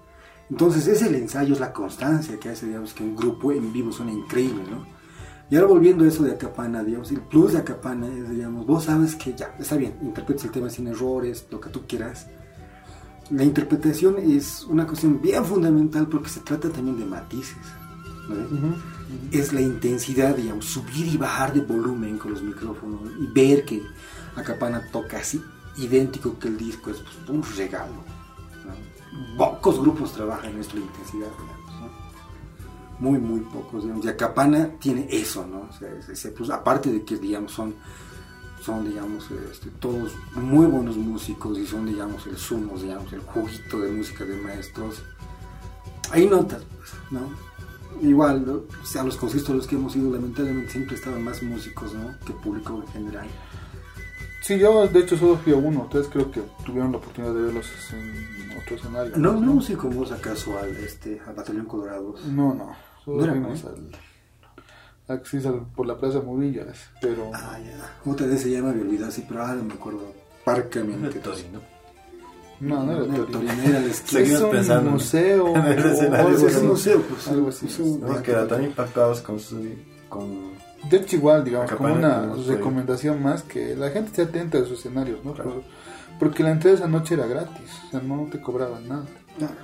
Entonces, es el ensayo, es la constancia que hace, digamos, que un grupo en vivo suena increíble, ¿no? Y ahora volviendo a eso de Acapana, digamos, el plus de Acapana es, digamos, vos sabes que ya, está bien, interpretes el tema sin errores, lo que tú quieras. La interpretación es una cuestión bien fundamental porque se trata también de matices, es la intensidad, digamos, subir y bajar de volumen con los micrófonos y ver que Acapana toca así idéntico que el disco es pues, un regalo. ¿no? Pocos grupos trabajan en esta intensidad, digamos, ¿no? Muy, muy pocos. Digamos. Y Acapana tiene eso, ¿no? O sea, pues, aparte de que, digamos, son, son digamos, este, todos muy buenos músicos y son, digamos, el sumo, digamos, el juguito de música de maestros. Hay notas, pues, ¿no? Igual, ¿no? o sea, los conciertos a los que hemos ido, lamentablemente siempre estaban más músicos, ¿no? Que público en general. Sí, yo de hecho solo fui a uno. Ustedes creo que tuvieron la oportunidad de verlos en otro escenario. No, no músico como vos acaso al, este, al Batallón Colorados. No, no. Solo No fuimos ¿no? al, al- sí, al- por la Plaza Murillas, pero Ah, ya. Otra vez se llama, me olvidé así, pero ahora me acuerdo parcamente. Torino. No, no era. Torino era esquina. Seguimos pensando. museo *laughs* Es un museo, pues. Algo así. Es un- No, que tan impactados con su... Con... De hecho, igual, digamos, como una recomendación más que la gente esté atenta a sus escenarios, ¿no? Claro. Porque la entrada esa noche era gratis, o sea, no te cobraban nada. Claro.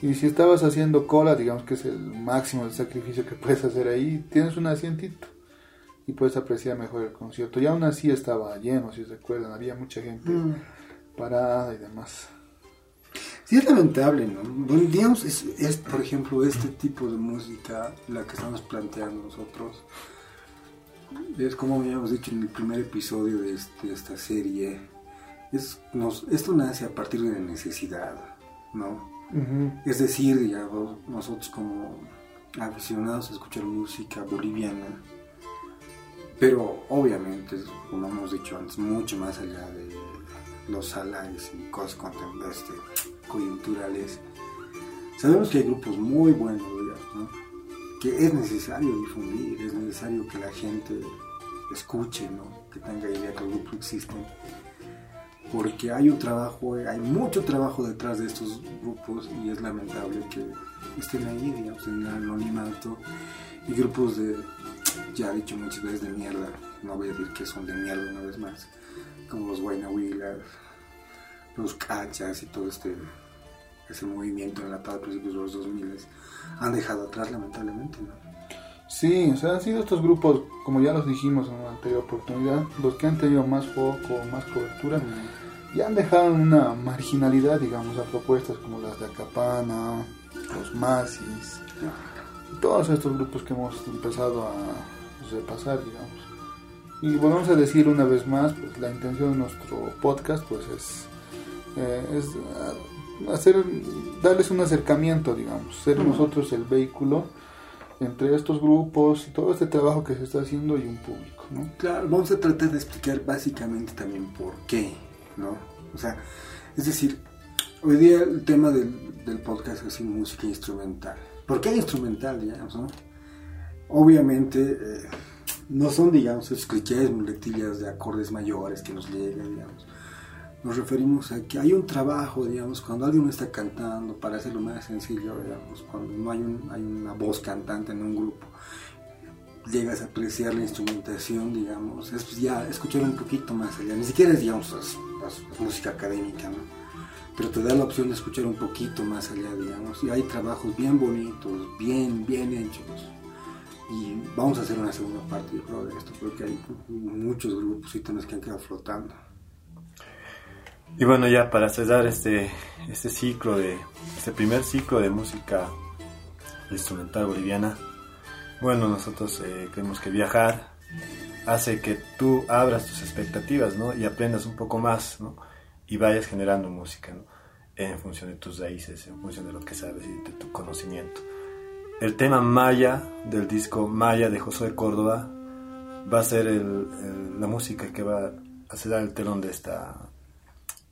Y si estabas haciendo cola, digamos que es el máximo del sacrificio que *laughs* puedes hacer ahí, tienes un asientito. y puedes apreciar mejor el concierto. Y aún así estaba lleno, si recuerdan, había mucha gente Mm. parada y demás. Sí, es lamentable, ¿no? Bueno, digamos, es, es, por ejemplo, este tipo de música, la que estamos planteando nosotros, es como habíamos dicho en el primer episodio de, este- de esta serie, es, nos, esto nace a partir de la necesidad, ¿no? Es decir, digamos, nosotros como aficionados a escuchar música boliviana, pero obviamente, como hemos dicho antes, mucho más allá de los salares y cosas contem- este, coyunturales, sabemos que hay grupos muy buenos, que es necesario difundir, es necesario que la gente escuche, ¿no? que tenga idea que los grupos existen porque hay un trabajo, hay mucho trabajo detrás de estos grupos y es lamentable que estén ahí, digamos, en el anonimato. Y grupos de, ya he dicho muchas veces, de mierda, no voy a decir que son de mierda una vez más, como los Guaynahuilas, los Cachas y todo este ese movimiento enlatado a principios de los 2000 han dejado atrás lamentablemente, ¿no? Sí, o sea, han sido estos grupos, como ya los dijimos en una anterior oportunidad, los que han tenido más foco, más cobertura, y han dejado una marginalidad, digamos, a propuestas como las de Acapana, los Masis, y todos estos grupos que hemos empezado a repasar, digamos. Y volvemos a decir una vez más, pues la intención de nuestro podcast, pues es, eh, es ah, hacer, darles un acercamiento, digamos, ser nosotros el vehículo entre estos grupos y todo este trabajo que se está haciendo y un público, ¿no? Claro, vamos a tratar de explicar básicamente también por qué, ¿no? O sea, es decir, hoy día el tema del, del podcast es música instrumental. ¿Por qué instrumental, digamos, no? Obviamente, eh, no son, digamos, esos clichés, muletillas de acordes mayores que nos llegan, digamos. Nos referimos a que hay un trabajo, digamos, cuando alguien está cantando, para hacerlo más sencillo, digamos, cuando no hay, un, hay una voz cantante en un grupo, llegas a apreciar la instrumentación, digamos, es pues, ya escuchar un poquito más allá, ni siquiera es, digamos, es- música académica, ¿no? Pero te da la opción de escuchar un poquito más allá, digamos, y hay trabajos bien bonitos, bien, bien hechos. Y vamos a hacer una segunda parte, yo creo, de esto, porque hay muchos grupos y temas que han quedado flotando. Y bueno, ya para cerrar este, este ciclo de, este primer ciclo de música instrumental boliviana, bueno, nosotros eh, creemos que viajar hace que tú abras tus expectativas, ¿no? Y aprendas un poco más, ¿no? Y vayas generando música, ¿no? En función de tus raíces, en función de lo que sabes y de tu conocimiento. El tema Maya del disco Maya de Josué Córdoba va a ser el- el- la música que va a cerrar el telón de esta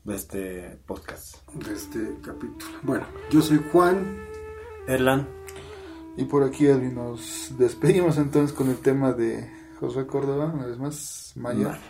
de este podcast. de este capítulo. Bueno, yo soy Juan. Erlan, Y por aquí, Edwin, nos despedimos entonces con el tema de José Córdoba, una vez más, Maya. Maya.